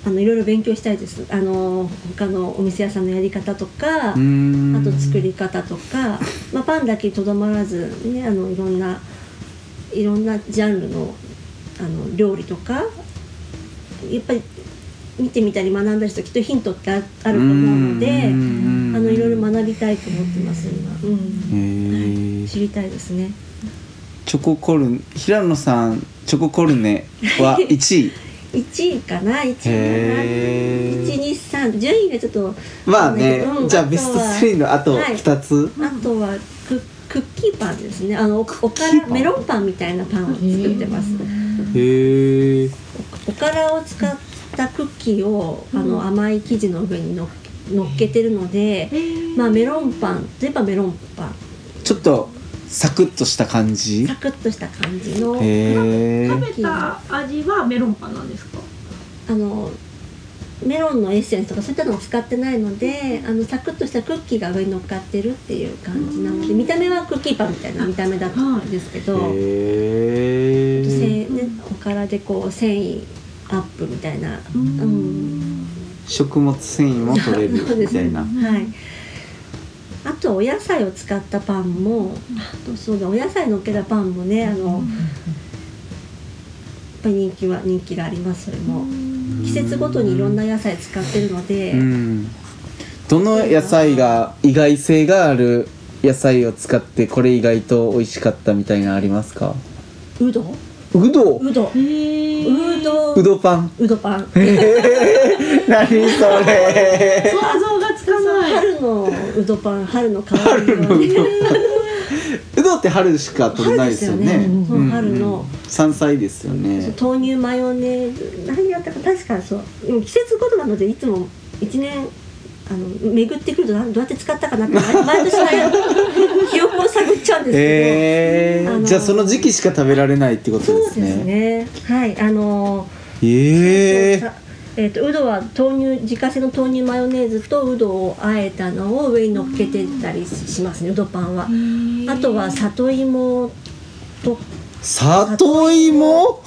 Speaker 6: あのいろいろ勉強したいです。あの他のお店屋さんのやり方とかあと作り方とか、まあ、パンだけにとどまらず、ね、あのいろんないろんなジャンルのあの料理とかやっぱり見てみたり学んだりするときっとヒントってああると思うのであ
Speaker 5: うん。
Speaker 6: のいろいろ学びたいと思ってます今、うん。
Speaker 5: へえ
Speaker 6: 知りたいですね。
Speaker 5: チョココルネ平野さんチョココルネは1位 <laughs>
Speaker 6: 1位かな1位かな123順位がちょっと
Speaker 5: まあね、
Speaker 6: うん
Speaker 5: じゃあベスト3のあと
Speaker 6: はい。
Speaker 5: 2つ、
Speaker 6: あとはククッキーパンですね。あのおおからメロンパンみたいなパンを作ってます。
Speaker 5: へえ
Speaker 6: おからを使ったクッキーをあの甘い生地の上にのっ乗っけてるので、まあメロンパンといえばメロンパン。
Speaker 5: ちょっとサクッとした感じ？
Speaker 6: サクッとした感じの。
Speaker 4: 食べた味はメロンパンなんですか？
Speaker 6: あのメロンのエッセンスとかそういったのを使ってないのであのサクッとしたクッキーが上に乗っかってるっていう感じなので見た目はクッキーパンみたいな見た目だったんですけど、
Speaker 5: へえ
Speaker 6: せね、おからでこう繊維アップみたいな、うん、
Speaker 5: 食物繊維も取れる <laughs>
Speaker 6: そうですね。
Speaker 5: みたいな。
Speaker 6: はい。あとお野菜を使ったパンも、あとそうだお野菜のっけたパンもねあの、やっぱり人気は人気がありますそれも。季節ごとにいろんな野菜使ってるので、
Speaker 5: うん。どの野菜が意外性がある野菜を使ってこれ意外と美味しかったみたいなのありますか？
Speaker 6: うど
Speaker 5: うど
Speaker 6: うどうど
Speaker 5: うどパン。
Speaker 6: うどパン。
Speaker 5: 何それ。
Speaker 4: 想像がつかない
Speaker 6: 春のうどパン春の香り
Speaker 5: 春の。うどうどって春しか取れないですよね。
Speaker 6: 春の。
Speaker 5: 山菜ですよね。
Speaker 6: 豆乳マヨネーズ。何やったか確か。そう。でも季節ごとなのでいつも一年あの巡ってくるとなどうやって使ったかなって毎毎年。<laughs> 記憶を探っちゃうんですけど、
Speaker 5: えじゃあその時期しか食べられないってこと
Speaker 6: そうです
Speaker 5: ですね。
Speaker 6: ねはいあの
Speaker 5: ええ
Speaker 6: さえー、とうどは豆乳自家製の豆乳マヨネーズとうどをあえたのを上に乗っけてたりしますねうどパンは。あとは里芋と
Speaker 5: 里芋？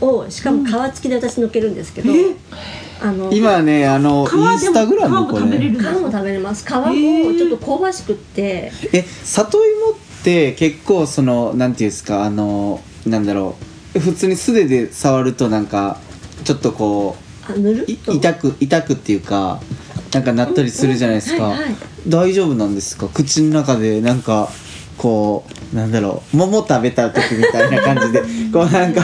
Speaker 6: をしかも皮付きで私乗っけるんですけどあの
Speaker 5: 今ねあのインスタグラム
Speaker 4: 皮も
Speaker 5: これ。
Speaker 4: 食べれるんです
Speaker 6: 皮も食べれます。皮もちょっと香ばしくって。
Speaker 5: え里芋って結構そのなんていうんですかあのなんだろう普通に素手で触るとなんかちょっとこ
Speaker 6: あぬる？
Speaker 5: 痛く痛くっていうかなんかなったりするじゃないですか、
Speaker 6: はいはい。
Speaker 5: 大丈夫なんですか？口の中でなんかこうなんだろう桃食べた時みたいな感じで <laughs> こうなんか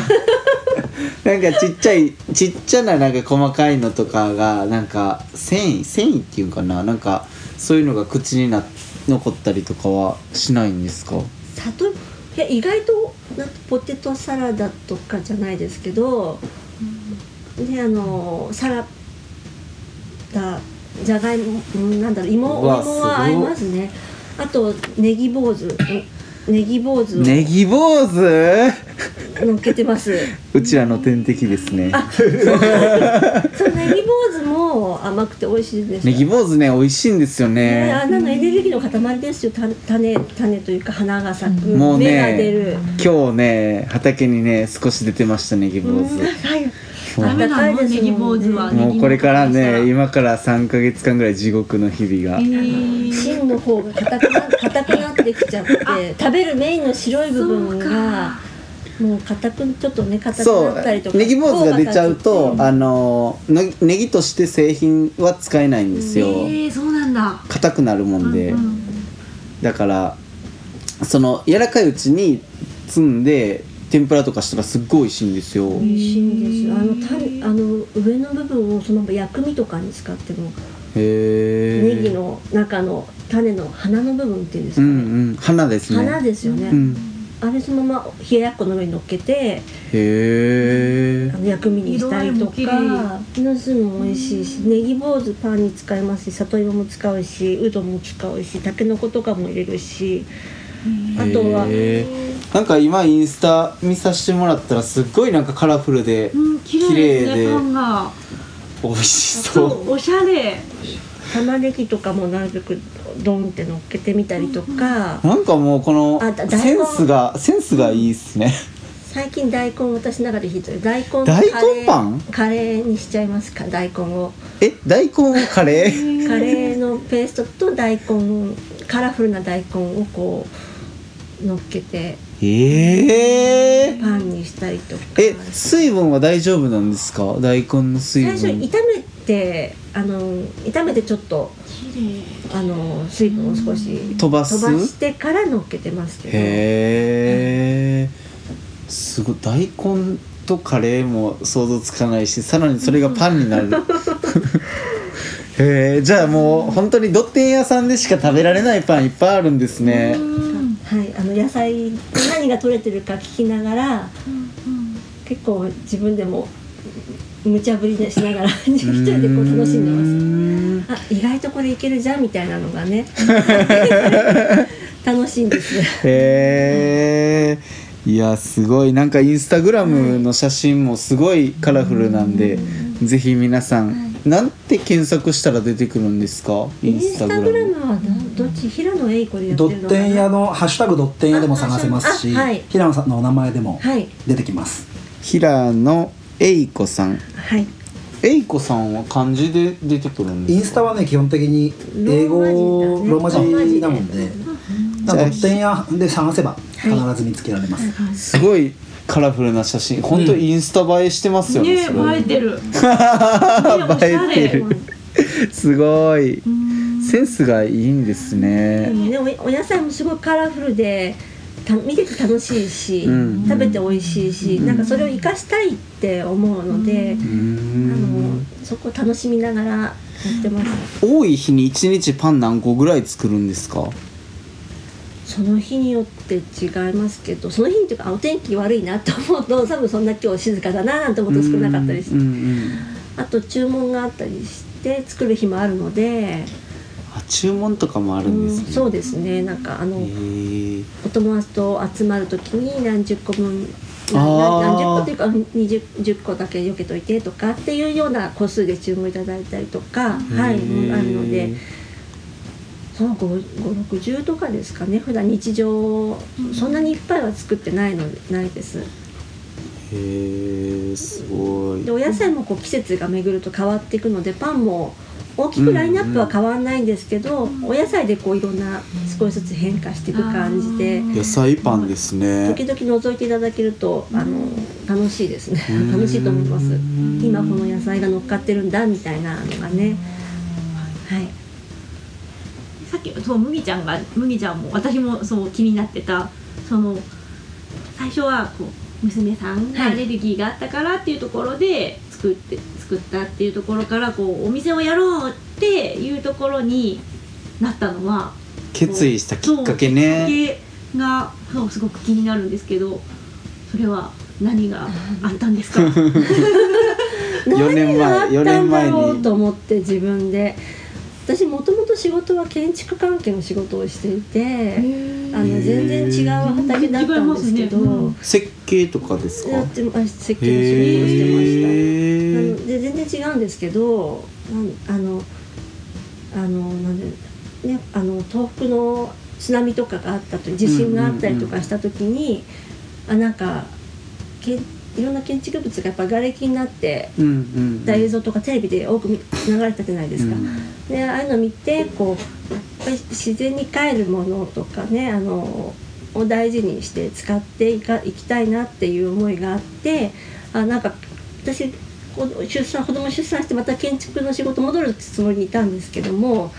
Speaker 5: なんかちっちゃいちっちゃななんか細かいのとかがなんか繊維繊維っていうかな？なんかそういうのが口にな残ったりとかはしないんですか？
Speaker 6: 里いや意外となんかポテトサラダとかじゃないですけど、ねあのサラダじゃがいもうんなんだろう芋
Speaker 5: うわ
Speaker 6: 芋は合いますね。あとネギ坊主。ネギ坊主。を
Speaker 5: ネギ坊主？
Speaker 6: 乗っけてます。
Speaker 5: うちらの天敵ですね。
Speaker 6: そう。ネギ坊主も甘くて美味しいです。
Speaker 5: ネギ坊主ね美味しいんですよ
Speaker 6: ね、
Speaker 5: ね
Speaker 6: あんなのエネルギーの塊ですよ。た種種というか花が咲く、
Speaker 5: もう
Speaker 6: 芽が出
Speaker 5: ね
Speaker 6: る
Speaker 5: 今日ね畑にね少し出てましたネギ坊
Speaker 6: うん
Speaker 5: 主
Speaker 6: はい
Speaker 4: ダメなの？
Speaker 6: 高いですもんね。
Speaker 4: ネギ坊主は。
Speaker 5: もうこれからね今から3か月間ぐらい地獄の日々が、
Speaker 6: 芯の方が硬くな硬くなってきちゃって食べるメインの白い部分がもう硬くちょっとね硬く
Speaker 5: そ
Speaker 6: なったりとか
Speaker 5: うネギ坊主が出ちゃうと、
Speaker 6: あ
Speaker 5: あのねネギとして製品は使えないんですよ。
Speaker 4: えー、そうなんだ。
Speaker 5: 硬くなるもんで、
Speaker 4: うんうん。
Speaker 5: だからその柔らかいうちに摘んで天ぷらとかしたらすっごい美味しいんですよ、
Speaker 6: 美味しいんですあの種あの上の部分をそのまま薬味とかに使っても
Speaker 5: へえ
Speaker 6: ネギの中の種の花の部分っていうんです
Speaker 5: うん
Speaker 6: かね、
Speaker 5: うん花ですね。
Speaker 6: 花ですよね、
Speaker 5: うん。
Speaker 6: あれそのまま冷ややっこの上に乗っけて
Speaker 5: へえ
Speaker 6: あの薬味にしたりとか
Speaker 4: 色合いも
Speaker 6: ナスも美味しいしネギ坊主パンに使いますし里芋も使うしうどんも使うしたけのことかも入れるしあとは。
Speaker 5: なんか今インスタ見させてもらったらすっごいなんかカラフルで
Speaker 4: うん、綺麗でねパンが。
Speaker 5: 美味し
Speaker 4: そ
Speaker 5: そう
Speaker 4: うおしゃれ。
Speaker 6: 玉ねぎとかもなるべくドンって乗っけてみたりとか。
Speaker 5: なんかもうこの
Speaker 6: あだ大根。
Speaker 5: センスがセンスがいいっすね。
Speaker 6: 最近大根私の中でヒットで大根
Speaker 5: 大根パン
Speaker 6: カレーにしちゃいますか大根を。
Speaker 5: え大根カレー？<laughs>
Speaker 6: カレーのペーストと大根カラフルな大根をこう乗っけて
Speaker 5: ええ
Speaker 6: パンにしたりとか。
Speaker 5: え水分は大丈夫なんですか？大根の水
Speaker 6: 最初
Speaker 5: 分
Speaker 6: 炒めてあの炒めてちょっとあの水分を少し
Speaker 5: 飛ばす？
Speaker 6: 飛ばしてから乗っけてますけど。
Speaker 5: へえすごい。大根とカレーも想像つかないしさらにそれがパンになる。<laughs> へえじゃあもう本当にドッテン屋さんでしか食べられないパンいっぱいあるんですね
Speaker 6: はい、あの野菜何が取れてるか聞きながら結構自分でも無茶ぶりしながら一人でこう楽しんでます。あ意外とこれいけるじゃんみたいなのがね <laughs> 楽しいんです。
Speaker 5: へえいやすごい。なんかインスタグラムの写真もすごいカラフルなんで、ぜひ皆さん、なんて検索したら出てくるんですか？イ
Speaker 6: イン
Speaker 5: ンス
Speaker 6: スタグラ
Speaker 5: ム
Speaker 6: どっち？平野英子でやって
Speaker 1: ドッ
Speaker 6: るのかな？
Speaker 1: テン屋の「ハッシュタグドッテン屋」でも探せますし、
Speaker 6: あはい。
Speaker 1: 平野さんのお名前でも
Speaker 6: はい。
Speaker 1: 出てきます、
Speaker 5: 平野栄子さん。
Speaker 6: はい。
Speaker 5: えいこさんは漢字で出てくるんですか？
Speaker 1: インスタはね基本的に英語ローマ
Speaker 6: 字ね。
Speaker 1: なもんでだからドッテン屋で探せば必ず見つけられます、
Speaker 5: すごいカラフルな写真本当インスタ映えしてますよね
Speaker 4: ね
Speaker 5: すごい。
Speaker 4: 映えてる。<laughs>
Speaker 5: 映えてる。すごい。センスがいいんです
Speaker 6: で
Speaker 5: ね
Speaker 6: もねおお野菜もすごいカラフルでた見てて楽しいし、
Speaker 5: うん。
Speaker 6: 食べて美味しいし、なんかそれを生かしたいって思うので、
Speaker 5: うー
Speaker 6: あの
Speaker 5: ん
Speaker 6: そこを楽しみながらやってます。
Speaker 5: 多い日に1日パン何個ぐらい作るんですか？
Speaker 6: その日によって違いますけどその日っていうかあお天気悪いなと思うと <laughs> 多分そんな今日静かだななんて思うと少なかったりして、
Speaker 5: うんうん
Speaker 6: あと注文があったりして作る日もあるので、
Speaker 5: あ注文とかもある
Speaker 6: うんん
Speaker 5: ですね。
Speaker 6: そうですね。なんかあの、お友達と集まる時に何十個分何十個というか 20, 10個だけ避けといてとかっていうような個数で注文いただいたりとか、はい、もあるのでそう560とかですかね。普段日常そんなにいっぱいは作ってないのないです。
Speaker 5: へえすごい。
Speaker 6: でお野菜もこう季節が巡ると変わっていくのでパンも大きくラインナップは変わらないんですけど、お野菜でこういろんな少しずつ変化していく感じで。
Speaker 5: 野菜パンですね。
Speaker 6: 時々覗いていただけるとあの楽しいですね。
Speaker 5: うん。
Speaker 6: 楽しいと思います。今この野菜が乗っかってるんだみたいなのがね。はい
Speaker 4: さっきそう麦ちゃんが麦ちゃんも私もそう気になってたその最初はこう娘さんがアレルギーがあったからっていうところで作って作ったっていうところからこうお店をやろうっていうところになったのは
Speaker 5: 決意したきっかけね。
Speaker 4: きっかけがそうすごく気になるんですけどそれは何があったんですか？<laughs>
Speaker 5: 4年前
Speaker 6: 何があ
Speaker 5: 4
Speaker 6: ったんだ
Speaker 5: 年前に
Speaker 6: ろうと思って自分で私もともと仕事は建築関係の仕事をしていてあの全然違う畑だったんですけど、
Speaker 4: ねうん
Speaker 5: 設計とかですか？
Speaker 6: やってま設計の仕事をしてました。で全然違うんですけどなんあのあのなんでねあの東北の津波とかがあったと地震があったりとかした時に、あなんかけんいろんな建築物がやっぱ瓦礫になって
Speaker 5: うんうん
Speaker 6: た映像とかテレビで多く見流れたじゃないですか。
Speaker 5: うん
Speaker 6: でああいうの見てこうやっぱり自然に帰るものとかねあのを大事にして使っていかいきたいなっていう思いがあってあなんか私出産子供出産してまた建築の仕事戻るつもりにいたんですけども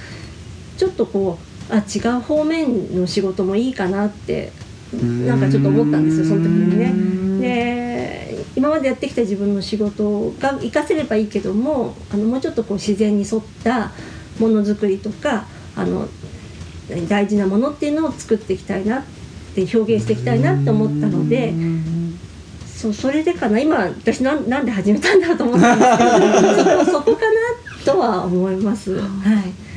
Speaker 6: ちょっとこうあ違う方面の仕事もいいかなってなんかちょっと思ったんですよその時にね。で今までやってきた自分の仕事が活かせればいいけどもあのもうちょっとこう自然に沿ったものづくりとかあの大事なものっていうのを作っていきたいなって表現していきたいなって思ったのでそうそれでかな今私なんなんで始めたんだと思ったんですけどそこ <laughs> そこかなとは思います。はい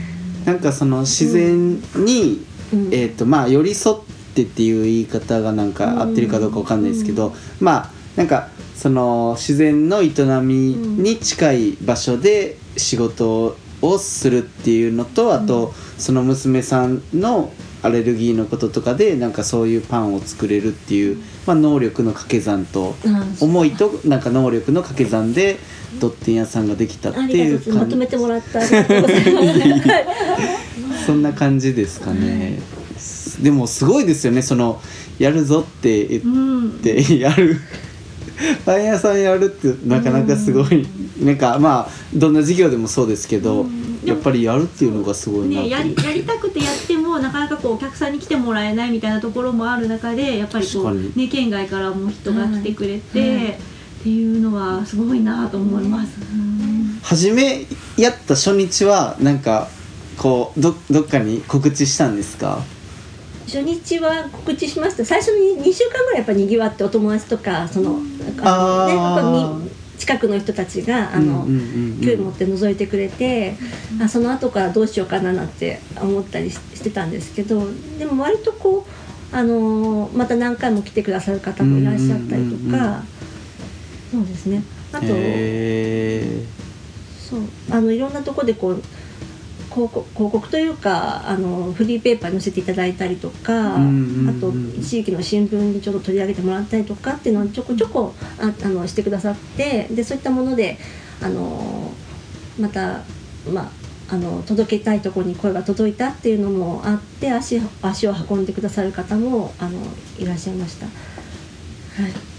Speaker 5: なんかその自然に、
Speaker 6: うん
Speaker 5: えっ、とまあ寄り添ってっていう言い方がなんか合ってるかどうかわかんないですけど、まあなんかその自然の営みに近い場所で仕事をするっていうのと、あとその娘さんのアレルギーのこととかでなんかそういうパンを作れるっていう、まあ、能力の掛け算と
Speaker 6: あ
Speaker 5: 思いとなんか能力の掛け算でドッテン屋さんができたっていう
Speaker 6: ございまとめてもらってありがとうございます。<laughs>
Speaker 5: そんな感じですかね。でもすごいですよね。そのやるぞって言
Speaker 4: うん
Speaker 5: ってやる。<laughs> パン屋さんやるってなかなかすごい、なんかまあどんな事業でもそうですけど、やっぱりやるっていうのがすごい
Speaker 4: ね、やりやりたくてやってもなかなかこうお客さんに来てもらえないみたいなところもある中でやっぱりこう、ね、県外からも人が来てくれて、っていうのはすごいなと思います。
Speaker 5: 初めやった初日はなんかこうどどっかに告知したんですか？
Speaker 6: 初日は告知しました。最初に2週間ぐらいやっぱにぎわってお友達とかそのね、近くの人たちがあの、興味持って覗いてくれて、あその後からどうしようかななんて思ったりししてたんですけどでも割とこう、あのーまた何回も来てくださる方もいらっしゃったりとか、そうですね。あと
Speaker 5: へ
Speaker 6: そう。あのいろんなとこでこう広告広告というかあのフリーペーパーに載せていただいたりとか、あと地域の新聞にちょっと取り上げてもらったりとかっていうのをちょこちょこああのしてくださってでそういったものであのまたまああの届けたいところに声が届いたっていうのもあって足足を運んでくださる方もあのいらっしゃいました。はい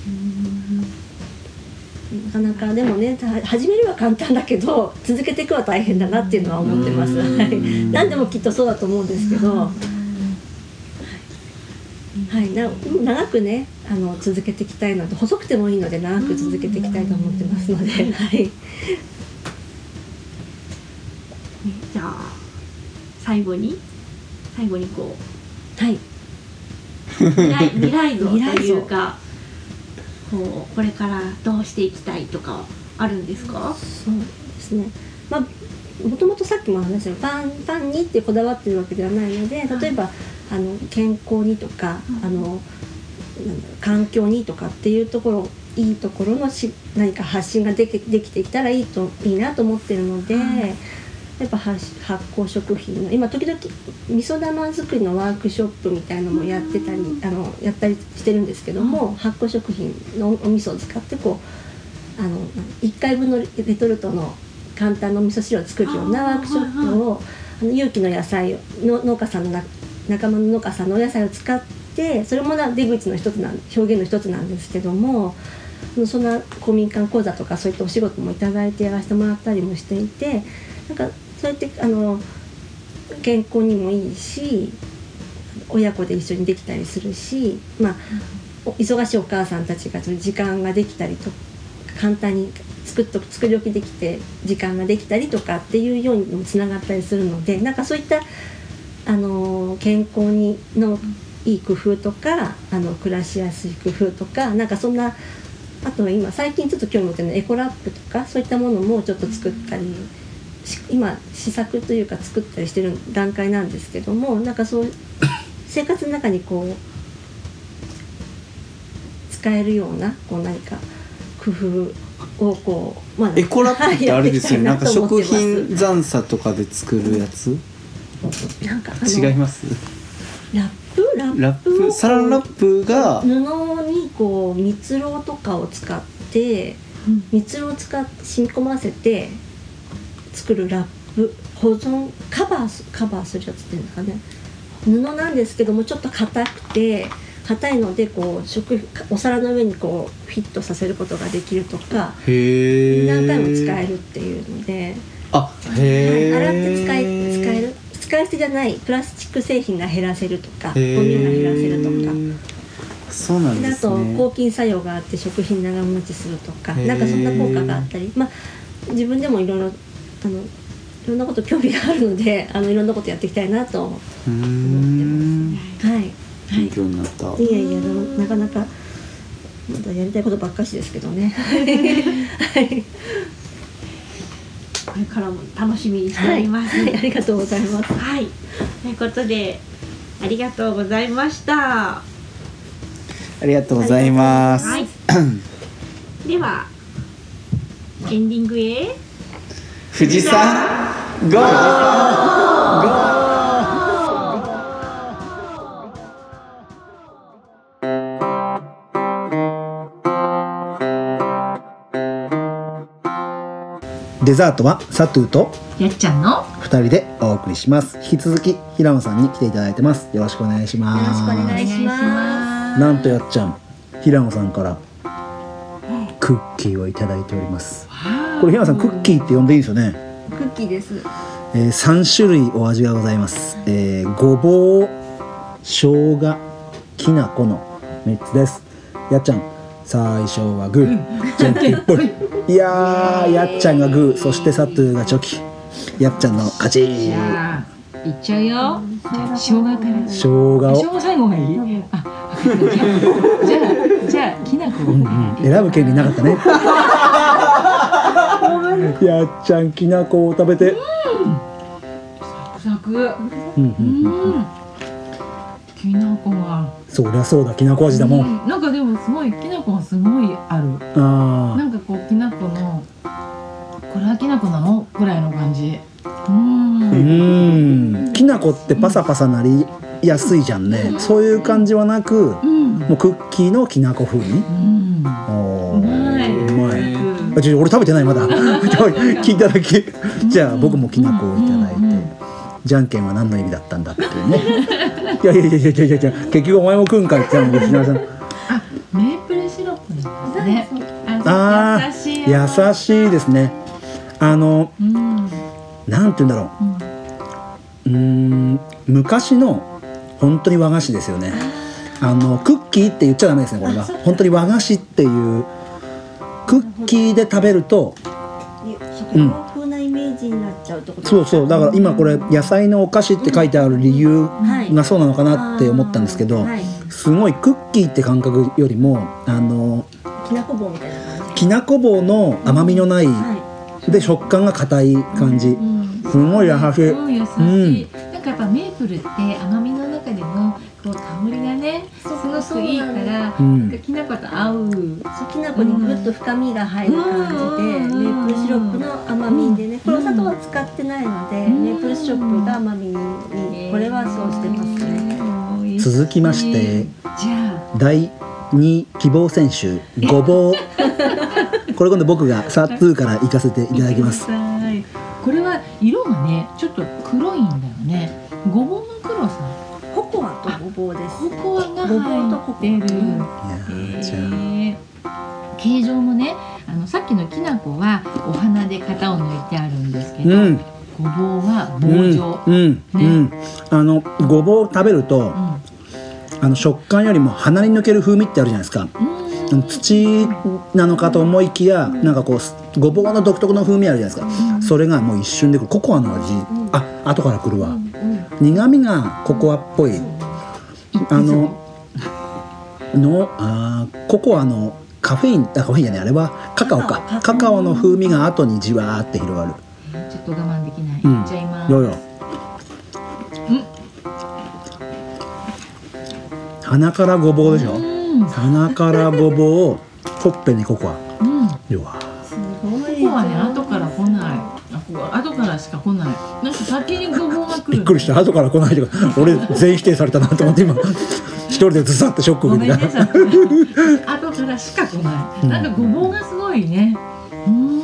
Speaker 6: なかなかでもねた始めるは簡単だけど続けていくは大変だなっていうのは思ってます。何でもきっとそうだと思うんですけど、はい、な長くねあの続けていきたいので細くてもいいので長く続けていきたいと思ってますので、はい、
Speaker 4: じゃあ最後に？最後にこ
Speaker 6: はい、
Speaker 4: う未来未来像というかこうこれからどうしていきたいとかあるんですか？
Speaker 6: そうですね。まあもともとさっきも話したパンパンにってこだわってるわけではないので例えば、あの健康にとか、あの環境にとかっていうところいいところのし何か発信ができできてきたらいいといいなと思ってるので、やっぱ発発酵食品の今時々味噌玉作りのワークショップみたいのもやってたり、あのやったりしてるんですけども、発酵食品のお味噌を使ってこうあの1回分のレトルトの簡単なお味噌汁を作るようなワークショップをあの有機の野菜をの農家さんのな仲間の農家さんのお野菜を使ってそれもな出口の一つなん表現の一つなんですけどもそんな公民館講座とかそういったお仕事もいただいてやらせてもらったりもしていてなんかそうやってあの健康にもいいし親子で一緒にできたりするし、まあ、忙しいお母さんたちがそういう時間ができたりと簡単に作っと作り置きできて時間ができたりとかっていうようにもつながったりするのでなんかそういったあの健康にのいい工夫とかあの暮らしやすい工夫とかなんかそんなあとは今最近ちょっと興味持ってるのエコラップとかそういったものもちょっと作ったり今試作というか作ったりしてる段階なんですけどもなんかそう <laughs> 生活の中にこう使えるようなこう何か工夫をこう、まあ
Speaker 5: エコラップってあれですよね。なんか食品残差とかで作るやつ？
Speaker 6: なんか
Speaker 5: 違います？
Speaker 6: ラップ？ラップ
Speaker 5: ラップ？サランラップが
Speaker 6: 布にこう蜜蝋とかを使って蜜蝋を使って染み込ませて作るラップ保存カバーすカバーするやつっていうんですかね。布なんですけどもちょっと硬くて硬いのでこう食お皿の上にこうフィットさせることができるとか何回も使えるっていうので、
Speaker 5: あへえ
Speaker 6: 洗って使い使える？使い捨てじゃない。プラスチック製品が減らせるとかゴミが減らせるとか。
Speaker 5: そうなん
Speaker 6: で
Speaker 5: すね。
Speaker 6: と抗菌作用があって食品長持ちするとかなんかそんな効果があったり。まあ自分でもいろいろあのいろんなこと興味があるので <laughs> あのいろんなことやっていきたいなと思ってます。はい、
Speaker 5: 勉強になった、
Speaker 6: いやいやなかなかまだやりたいことばっかしですけどね。<laughs> はい、
Speaker 4: これからも楽しみにしてお
Speaker 6: はい、
Speaker 4: ります。
Speaker 6: はいありがとうございます。
Speaker 4: はい、ということでありがとうございました。
Speaker 5: ありがとうございます
Speaker 4: はい。ではエンディングへ。
Speaker 5: 富士山ゴー
Speaker 1: デザートはサトゥーと
Speaker 2: やっちゃんの
Speaker 1: 2人でお送りします。引き続き平野さんに来ていただいてます。よろしくお願いします。
Speaker 6: よろしくお願いします。
Speaker 1: なんとやっちゃん平野さんからクッキーをいただいておりますこれ平野さんクッキーって呼んでいいんですよね、
Speaker 3: クッキーです。
Speaker 1: えー、3種類お味がございます、えー、ごぼう生姜きな粉の3つです。やっちゃん最初はグー、じゃんけんぽい。い。やーやっちゃんがグー。そしてサトゥーがチョキ。やっちゃんの勝ち。
Speaker 2: じゃあいっちゃうよ。生姜から。
Speaker 1: 生姜を。
Speaker 2: 生姜最後がいい。あじゃあじゃあきな粉。
Speaker 1: うんうん。選ぶ権利なかったねやっちゃんきな粉を食べて。
Speaker 2: サクサク。
Speaker 1: うんうん
Speaker 2: う
Speaker 1: うん。
Speaker 2: ん。きな粉が
Speaker 1: そりゃそうだきなこ味だもん、
Speaker 2: うん。なんかでもすごいきな粉がすごいある。
Speaker 1: あ
Speaker 2: なんかこうきな粉のこれはきな粉なの？ぐらいの感じ。うん。
Speaker 1: あうん。きなこってパサパサなりやすいじゃんね。そういう感じはなく
Speaker 2: うん。
Speaker 1: もうクッキーのきなこ風味。
Speaker 2: うん。
Speaker 1: お俺食べてないまだ。<laughs> 聞いただけ。じゃあ僕もきな粉をいただいて、じゃんけんは何の意味だったんだっていうね。いやいやいやいやいやいや結局お前も食うんかいって言ったのに石さん。
Speaker 2: あメープルシロップなんですね。
Speaker 1: あー
Speaker 2: 優しい
Speaker 1: ですね。あの
Speaker 2: うん。
Speaker 1: なんて言うんだろう。うーん昔の本当に和菓子ですよね。あのクッキーって言っちゃダメですねこれは本当に和菓子っていうクッキーで食べると
Speaker 6: 食用風なイメージになっちゃうってこと
Speaker 1: そうそう。だから今これ野菜のお菓子って書いてある理由がそうなのかなって思ったんですけど
Speaker 6: はい。
Speaker 1: すごいクッキーって感覚よりもあの
Speaker 6: きなこ棒みたいな感じ？
Speaker 1: きなこ棒の甘みのない
Speaker 6: は
Speaker 1: で食感が硬い感じ。すごい優しい。
Speaker 2: うん、優しい、なんかやっぱメープルって甘みの中でもこう香りがねすごくいいから、
Speaker 1: うん
Speaker 2: なんかきな粉と合う。
Speaker 6: いそうきなこにぐっと深みが入る感じで、
Speaker 2: うん。
Speaker 6: メープルシロップの甘みでねこれお砂糖は使ってないので、
Speaker 2: うん。
Speaker 6: メープルシロップが甘みにこれはそうしてますね、
Speaker 2: ね
Speaker 1: 続きまして
Speaker 2: じゃ
Speaker 1: 第2希望選手ごぼう。<laughs> これ今度僕がサッツーから行かせてい
Speaker 2: あ
Speaker 1: ただきます。
Speaker 2: 見てください。これは色がねちょっと黒が入ってる。えー形状もねあのさっきのきな粉はお花で型を抜いてあるんですけど、
Speaker 1: うん。
Speaker 2: ごぼうは
Speaker 1: うん
Speaker 2: 棒状、
Speaker 1: うん、うん、あのごぼう食べると
Speaker 2: うん。
Speaker 1: あの食感よりも鼻に抜ける風味ってあるじゃないですか。
Speaker 2: うん。
Speaker 1: 土なのかと思いきやなんかこうごぼうの独特の風味あるじゃないですか。それがもう一瞬でくるココアの味。あ後から来るわ。苦味がココアっぽい。あののあーココアのカフェインあカフェインじゃないあれはカカオか。
Speaker 6: カカオ
Speaker 1: カカオの風味が後にじわーって広がる。
Speaker 2: ちょっと我慢できない、
Speaker 1: うん。
Speaker 2: いっちゃいます
Speaker 1: よよ。鼻からごぼうでしょ？
Speaker 2: うん。
Speaker 1: 鼻からごぼうをほっぺにココア。
Speaker 2: うん。
Speaker 1: よわ。
Speaker 6: すごい。
Speaker 2: ここはね後から来ない。あここ後からしか来ない。なんか先にごぼうが来る。
Speaker 1: びっくりした。後から来ないとか俺全否定されたなと思って今一人でずさってショック
Speaker 2: ごめん
Speaker 1: 受けた
Speaker 2: ね。さ後からしか来ない、
Speaker 1: うん。
Speaker 2: なんかごぼうがすごいね。うん。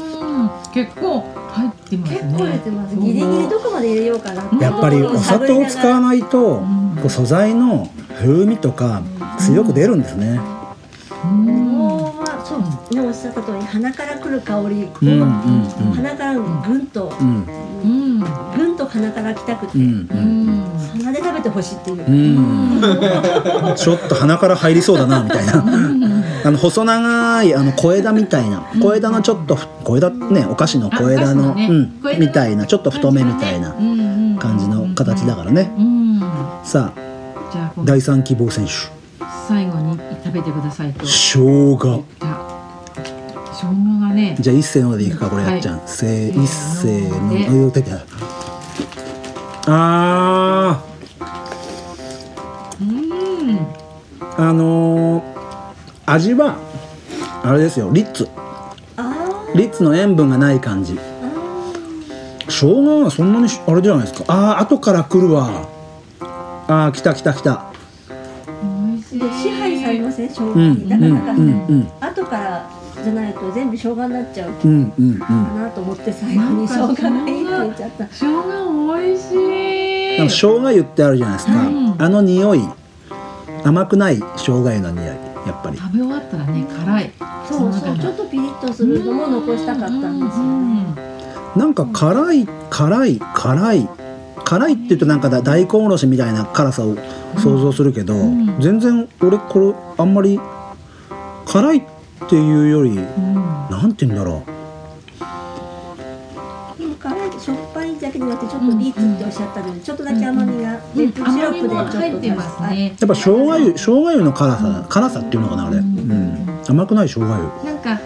Speaker 2: 結構入ってますね。
Speaker 6: 結構入れてます。ギリギリどこまで入れようかな
Speaker 1: やっぱりお砂糖を使わないと
Speaker 2: ん。
Speaker 1: こう素材の風味とか強く出るんですね。
Speaker 2: うん
Speaker 6: はそうねおっしゃった通り鼻から来る香り、
Speaker 1: うんうんうん。
Speaker 6: 鼻からぐんと、
Speaker 1: うん
Speaker 2: うん
Speaker 6: ぐんと鼻から来たくて、鼻で食べてほしいっていう、
Speaker 1: ちょっと鼻から入りそうだなみたいな。あの細長いあの小枝みたいな。小枝のちょっとふ小枝ねお菓子の小枝の、
Speaker 2: ね。
Speaker 1: みたいな。ちょっと太めみたいな感じの形だからね。
Speaker 2: うん
Speaker 1: さあ第三希望選手。
Speaker 2: 最後に食べてくださいと。
Speaker 1: 生姜
Speaker 2: ね。
Speaker 1: じゃあ一斉のでいくかこれやっちゃん、せー一斉のあ言うててあ
Speaker 2: うん。
Speaker 1: ーあのー味はあれですよリッツ。
Speaker 6: あ
Speaker 1: リッツの塩分がない感じ。生姜はそんなにしあれじゃないですか。あー後から来るわ。あー来た来た来た。
Speaker 6: で支配されません？生姜
Speaker 1: うん
Speaker 6: に、だからなんか、
Speaker 1: うんうん。
Speaker 6: 後からじゃないと全部生姜になっちゃうか
Speaker 1: うんうんうん。
Speaker 6: なと思って最後に生姜がいいって言っちゃった。
Speaker 2: 生姜美味しい。
Speaker 1: なんか生姜油ってあるじゃないですか、
Speaker 2: うん。
Speaker 1: あの匂い甘くない生姜油の匂いやっぱり。
Speaker 2: 食べ終わったらね辛い。
Speaker 6: そうそうちょっとピリッとするのも残したかったんですよ。ね
Speaker 1: なんか辛い辛い辛い。辛いって言うとなんかだ大根おろしみたいな辛さを想像するけど、
Speaker 2: ん。
Speaker 1: 全然俺これあんまり辛いっていうより
Speaker 2: うん。
Speaker 1: なんて言うんだろ
Speaker 6: でも辛いしょっぱいだけじゃなくてちょっとリーツっておっしゃったのでちょっとだけ甘みがメープルシロップでちょっと
Speaker 2: 入ってますね。
Speaker 1: うやっぱ生姜油生姜油の辛さ辛さっていうのかなあれ、うん、甘くない生姜油
Speaker 2: なんか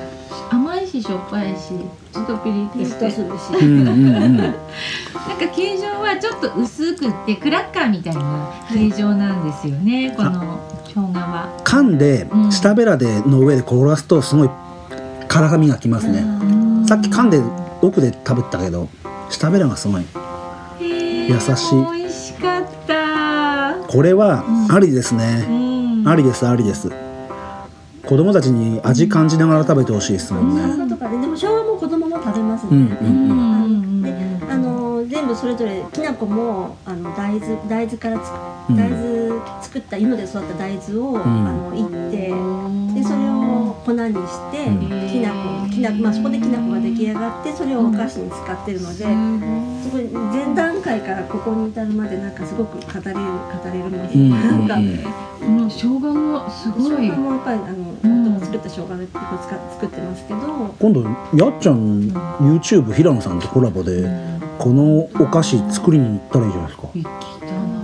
Speaker 2: 甘いししょっぱいしちょっとピリッと
Speaker 6: するし
Speaker 1: うんうんうん。<laughs>
Speaker 2: なんか形状はちょっと薄くってクラッカーみたいな形状なんですよね、この。
Speaker 1: 噛んで
Speaker 2: うん。
Speaker 1: 舌ベラでの上で転がすとすごい辛みがきますね、さっき噛んで奥で食べたけど舌ベラがすごい。
Speaker 2: 優
Speaker 1: 優しい。
Speaker 2: 美味しかった。
Speaker 1: これはありですね、
Speaker 2: うん。
Speaker 1: ありですありです。子供たちに味感じながら食べてほしいですもんね。
Speaker 6: 生姜とか。ねでも生姜も子供も食べます
Speaker 1: うん
Speaker 6: ね、
Speaker 1: うんうん
Speaker 6: あのであそれぞれきな粉もあの大豆大豆から大豆作った芋で育った大豆を、
Speaker 1: ん。
Speaker 6: あのいってでそれを粉にして、
Speaker 1: うん。
Speaker 6: きな粉きなまあそこできな粉が出来上がってそれをお菓子に使ってるので、すごい前段階からここに至るまでなんかすごく語れる語れるもの、
Speaker 1: うん。
Speaker 6: なんか、
Speaker 1: うん。
Speaker 2: この生姜もすごい
Speaker 6: 生姜もやっぱりあの、作った生姜で作ってますけど、
Speaker 1: 今度やっちゃん YouTube 平野さんとコラボでこのお菓子作りに行ったらいいじゃないですか。
Speaker 2: 行きたな。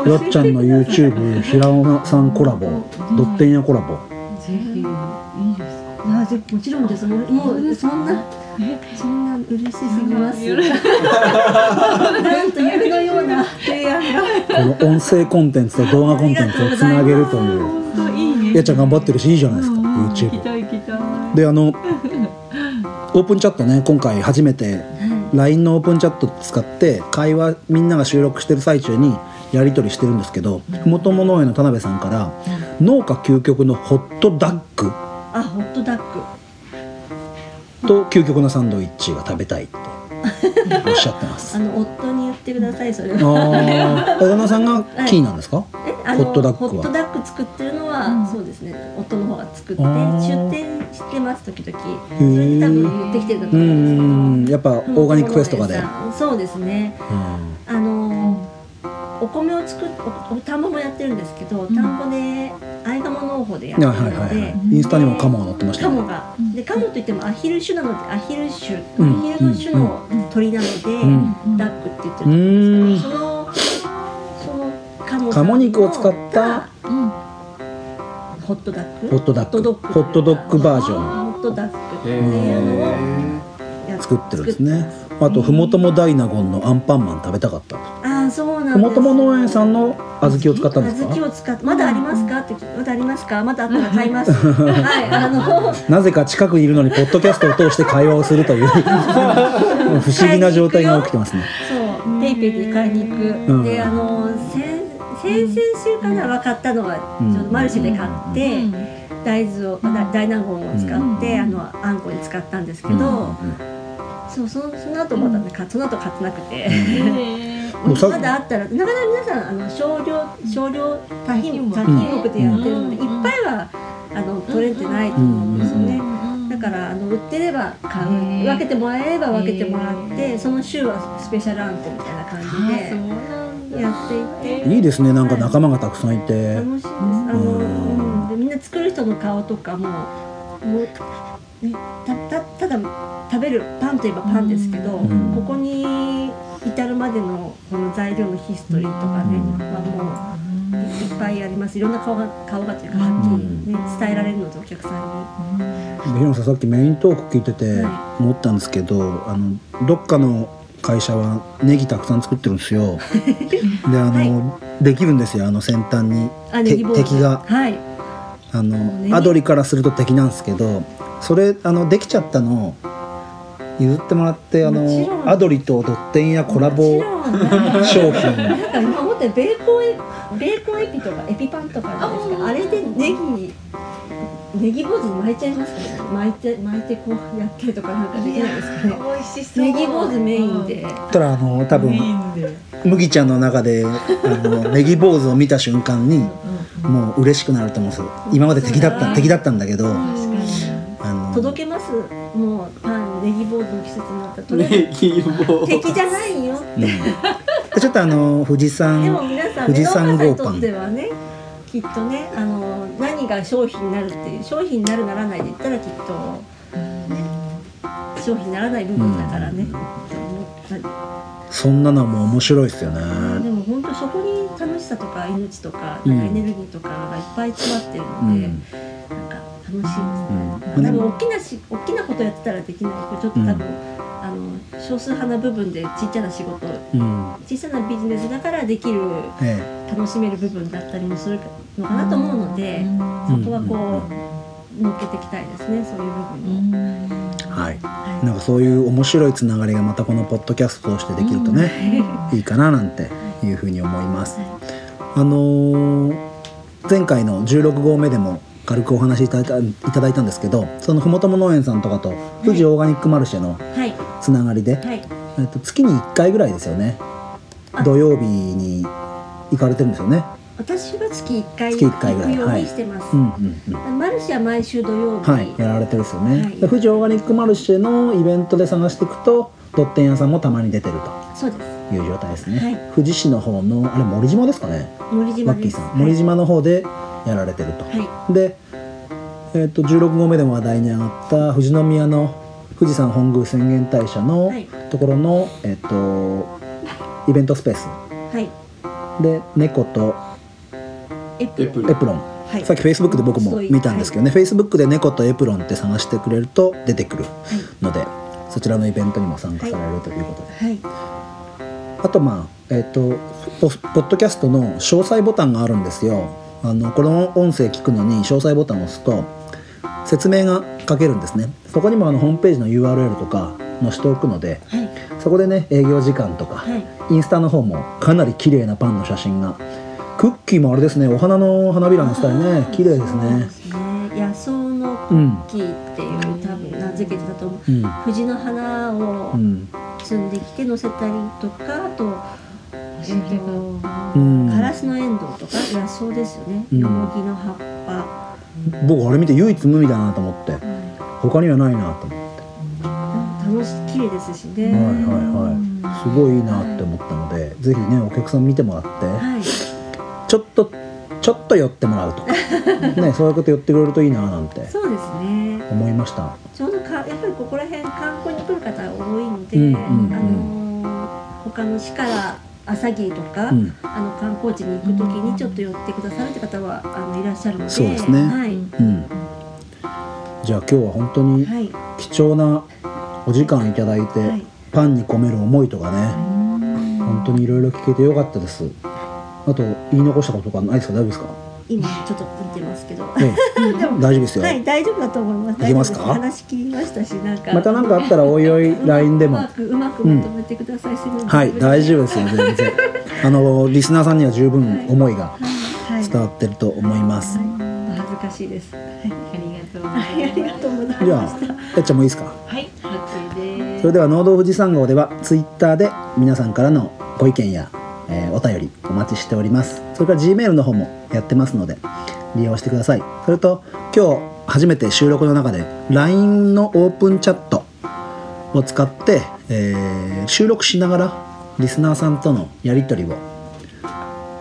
Speaker 2: って
Speaker 1: やっちゃんの YouTube 平野さんコラボドッテン屋コラボ。
Speaker 2: ぜひいいですか
Speaker 6: あぜもちろんです。もうそんなそんな嬉しすぎます。なんと夢のような提案が。
Speaker 1: この音声コンテンツと動画コンテンツをつなげるという。
Speaker 2: 本当いいね。
Speaker 1: やっちゃん頑張ってるしいいじゃないですか。YouTube であのオープンチャットね今回初めて LINE のオープンチャット使って会話みんなが収録してる最中にやり取りしてるんですけどふもとも農園の田辺さんから農家究極のホットダッグ
Speaker 6: あホットダック。
Speaker 1: と究極のサンドイッチが食べたいっておっしゃってます。
Speaker 6: あの夫に言ってくださいそれ
Speaker 1: あ
Speaker 6: は。
Speaker 1: あ旦那さんがキーなんですか、
Speaker 6: えあの
Speaker 1: ホットダックは。
Speaker 6: ホットダック作ってるのは、
Speaker 2: うん。
Speaker 6: そうですね夫の方が作って出店してます時々。
Speaker 1: へ
Speaker 6: それで多分
Speaker 1: ー
Speaker 6: 言ってきてるんだ
Speaker 1: う
Speaker 6: と思うんですけど。
Speaker 1: んやっぱオーガニックフェスとかで、
Speaker 6: そうですね。
Speaker 1: うん。
Speaker 6: あのお米を作っおお田んぼもやってるんですけど、田ん。ぼでアイガモ農法でやってるので、
Speaker 1: はいはいはいはい。インスタにもカモが載ってましたね
Speaker 6: カモが。でカモといってもアヒル種なのでアヒル種、
Speaker 1: うん。
Speaker 6: アヒルの種の鳥なので、
Speaker 1: ん。
Speaker 6: ダックって言ってるんです。けど、そのそのカ
Speaker 1: 鴨肉を使った
Speaker 2: うん。
Speaker 6: ホットダック。
Speaker 1: ホットダック。
Speaker 6: ホ
Speaker 1: ホットドッグバージョン。
Speaker 6: ホットダックっていうのをや
Speaker 1: 作ってるんですねあとふもともダイナゴンのアンパンマン食べたかった
Speaker 6: ああそうなんです。
Speaker 1: ふもとも農園さんの小豆を使ったんです
Speaker 6: 小豆
Speaker 1: か
Speaker 6: を使ってまだありますか？ってまだありますか？まだあったら買います。<laughs> はいあの
Speaker 1: なぜか近くにいるのにポッドキャストを通して会話をするという。<laughs> 不思議な状態が起きてますね。
Speaker 6: そう。ペイペイで買いに行く、
Speaker 1: うん。
Speaker 6: であの先先々週かな分かったのはち
Speaker 1: うん。
Speaker 6: ょっとマルシェで買って、大豆をだ大納言を使って、あのあんこに使ったんですけど、そうそのその後まだねかその後買ってなくて、
Speaker 1: もうさ
Speaker 6: まだあったらなかなか皆さんあの少量少量多品多品目。でやってるので、いっぱいはあの取れてないと思うんですよね。だからあの売ってれば買う分けてもらえれば分けてもらってその週はスペシャルアンコみたいな感じでやっていて。
Speaker 1: いいですねなんか仲間がたくさんいて。
Speaker 6: 楽しいです。あの、うん、でみんな作る人の顔とかももう、ね、たたただ食べるパンといえばパンですけど、
Speaker 1: ん。
Speaker 6: ここに至るまでのこの材料のヒストリーとかね、はもういっぱいあります。いろんな顔が顔がというかはっきり、ね、伝えられるのでお客さんに。
Speaker 1: 平野さんさっきメイントーク聞いてて
Speaker 6: は
Speaker 1: 思ったんですけどあのどっかの会社はネギたくさん作ってるんですよ。<laughs> であの、できるんですよあの先端に。敵が。
Speaker 6: はい。
Speaker 1: あのアドリからすると敵なんですけどそれあのできちゃったの。を譲ってもらってあのアドリとドッテンやコラボ商品。
Speaker 6: なんか今思ってベーコンエベーコンエピとかエピパンとかあるじゃないですか。あれでネギネギ坊主に巻いちゃいますかね。巻いて巻いてこうやってとかなんかできないですかね。
Speaker 2: 美味しそう。
Speaker 6: ネギ坊主メインで。
Speaker 1: たらあの多分麦ちゃんの中であの <laughs> ネギ坊主を見た瞬間にもう嬉しくなると思うんですよ。今まで敵だった敵だったんだけど
Speaker 6: 届けます。もうパンネギ坊主の季節になった。らとりあえ
Speaker 5: ネギ棒
Speaker 6: ず敵じゃないよ。
Speaker 1: うん。で <laughs> ちょっとあの富士山
Speaker 6: でも皆さん
Speaker 1: 富士山豪パン
Speaker 6: 家さんにとってはねきっとねあの何が商品になるっていう商品になるならないで言ったらきっと、ね、商品にならない部分だからね、
Speaker 1: そんなのも面白いですよね。
Speaker 6: でも本当そこに楽しさとか命とか
Speaker 1: うん。
Speaker 6: エネルギーとかがいっぱい詰まってる
Speaker 1: うん。
Speaker 6: ので、なんか楽しいです。ね。
Speaker 1: うん。
Speaker 6: でも大きなし大きなことやってたらできない。これちょっと多分、あの少数派な部分でちっちゃな仕事。
Speaker 1: うん。
Speaker 6: 小さなビジネスだからできる
Speaker 1: え
Speaker 6: 楽しめる部分だったりもするのかなと思うので、そこはこう乗っけていきたいですねそういう部分を。
Speaker 1: えはい。
Speaker 6: はい。
Speaker 1: なんかそういう面白いつながりがまたこのポッドキャストとしてできるとね、い。いかななんていうふうに思います。あのー前回の16号目でも軽くお話しいただいたいただいたんですけどそのふもとも農園さんとかと富士オーガニックマルシェの
Speaker 6: はい。
Speaker 1: つながりで、
Speaker 6: はい。
Speaker 1: えっと、月に1回ぐらいですよね。
Speaker 6: あ。
Speaker 1: 土曜日に行かれてるんですよね。
Speaker 6: 私は月1回
Speaker 1: 月一回ぐらい
Speaker 6: 行くようにしてます、
Speaker 1: うんうんうん。
Speaker 6: マルシェは毎週土曜日、
Speaker 1: はいやられてるですよね、
Speaker 6: はい。
Speaker 1: で富士オーガニックマルシェのイベントで探していくとドッテン屋さんもたまに出てる
Speaker 6: そうです。
Speaker 1: という状態ですね、
Speaker 6: はい。
Speaker 1: 富士市の方のあれ森島ですかね？
Speaker 6: 森島
Speaker 1: 森島の方でやられてると、
Speaker 6: はい。
Speaker 1: で、えっと16号目でも話題に上がった富士宮の富士山本宮浅間大社の
Speaker 6: はい。
Speaker 1: ところの、えっとイベントスペース。
Speaker 6: はい。
Speaker 1: で猫と
Speaker 6: エプロン。はい。
Speaker 1: さっきフェイスブックで僕も見たんですけどね、フェイスブックで猫とエプロンって探してくれると出てくるので、そちらのイベントにも参加されるということで、
Speaker 6: はい。
Speaker 1: あとまあえっ、とポポッドキャストの詳細ボタンがあるんですよあのこの音声聞くのに詳細ボタンを押すと説明が書けるんですね。そこにもあのホームページの URL とか載せておくので
Speaker 6: はい。
Speaker 1: そこでね営業時間とか、
Speaker 6: はい。
Speaker 1: インスタの方もかなり綺麗なパンの写真がクッキーもあれですねお花の花びらのスタイルね綺麗ですね。
Speaker 6: ですね。野草のク
Speaker 1: うん。
Speaker 6: ッキーっていう、多分名付けてたと思う。
Speaker 1: うん。
Speaker 6: 藤の花を
Speaker 1: うん。
Speaker 6: 摘んできて乗せたりとかあと
Speaker 1: うん。
Speaker 6: カラスのエンドウとか？野草ですよね、
Speaker 1: うん。
Speaker 6: よもぎの葉っぱ、
Speaker 1: 僕あれ見て唯一無二だなと思って。他にはないなと思って。
Speaker 6: 楽しい綺麗ですしね、
Speaker 1: はいはいはい。すごいいいなって思ったのでぜひねお客さん見てもらって
Speaker 6: はい。
Speaker 1: ちょっとちょっと寄ってもらうとか。<laughs> ねそういうこと寄ってくれるといいななんて。
Speaker 6: そうですね。
Speaker 1: 思いました。
Speaker 6: ちょうどかやっぱりここら辺観光に来る方多いので、
Speaker 1: うんうんうん。
Speaker 6: あのー他の市から朝霧とか、
Speaker 1: うん。
Speaker 6: あの観光地に行く時にちょっと寄ってくださるって方はあのいらっしゃるので
Speaker 1: そうですね。
Speaker 6: はい、
Speaker 1: うん。じゃあ今日は本当に
Speaker 6: はい。
Speaker 1: 貴重なお時間いただいて、
Speaker 6: はい。
Speaker 1: パンに込める思いとかね本当にいろいろ聞けてよかったです。あと言い残したこととかないですか？大丈夫ですか？
Speaker 6: 今ちょっと見てますけど。
Speaker 1: ええ <laughs>
Speaker 6: でも
Speaker 1: 大丈夫ですよ、
Speaker 6: はい大丈夫だと思います。
Speaker 1: いけますか？
Speaker 6: 話聞きましたしなんか。
Speaker 1: また何かあったらおいおい LINE でも。
Speaker 6: うまくうまくまとめてください、すぐ
Speaker 1: はい大丈夫ですよ全然。あのリスナーさんには十分思いが
Speaker 6: はい。
Speaker 1: 伝わってると思います、
Speaker 6: はい。恥ずかしいです。はい。
Speaker 2: ありがとう。ござ
Speaker 6: はいありがとうございました。
Speaker 1: じゃあやっちゃんもいいですか？
Speaker 2: はい、OK です。
Speaker 1: それでは農道富士山号ではツイッターで皆さんからのご意見や、えーお便りお待ちしております。それから G メールの方もやってますので利用してください。それと今日初めて収録の中で LINE のオープンチャットを使って、えー収録しながらリスナーさんとのやり取りを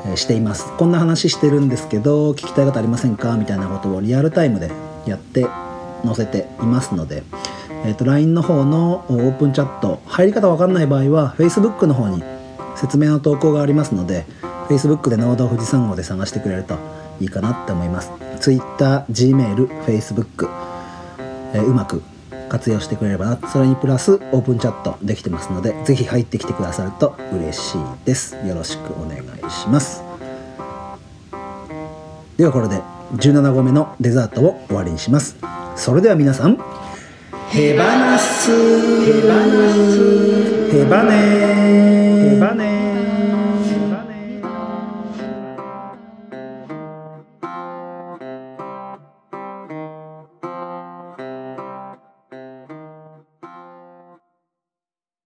Speaker 1: えしています。こんな話してるんですけど聞きたい方ありませんか？みたいなことをリアルタイムでやって載せていますので、えー、と LINE の方のオープンチャット入り方わかんない場合は Facebook の方に説明の投稿がありますので Facebook で農道富士山号で探してくれるといいかなって思います。Twitter、Gmail、Facebook、えーうまく活用してくれればな。それにプラスオープンチャットできてますのでぜひ入ってきてくださると嬉しいです。よろしくお願いします。ではこれで17号目のデザートを終わりにします。それでは皆さんヘバナスヘバナスヘバネ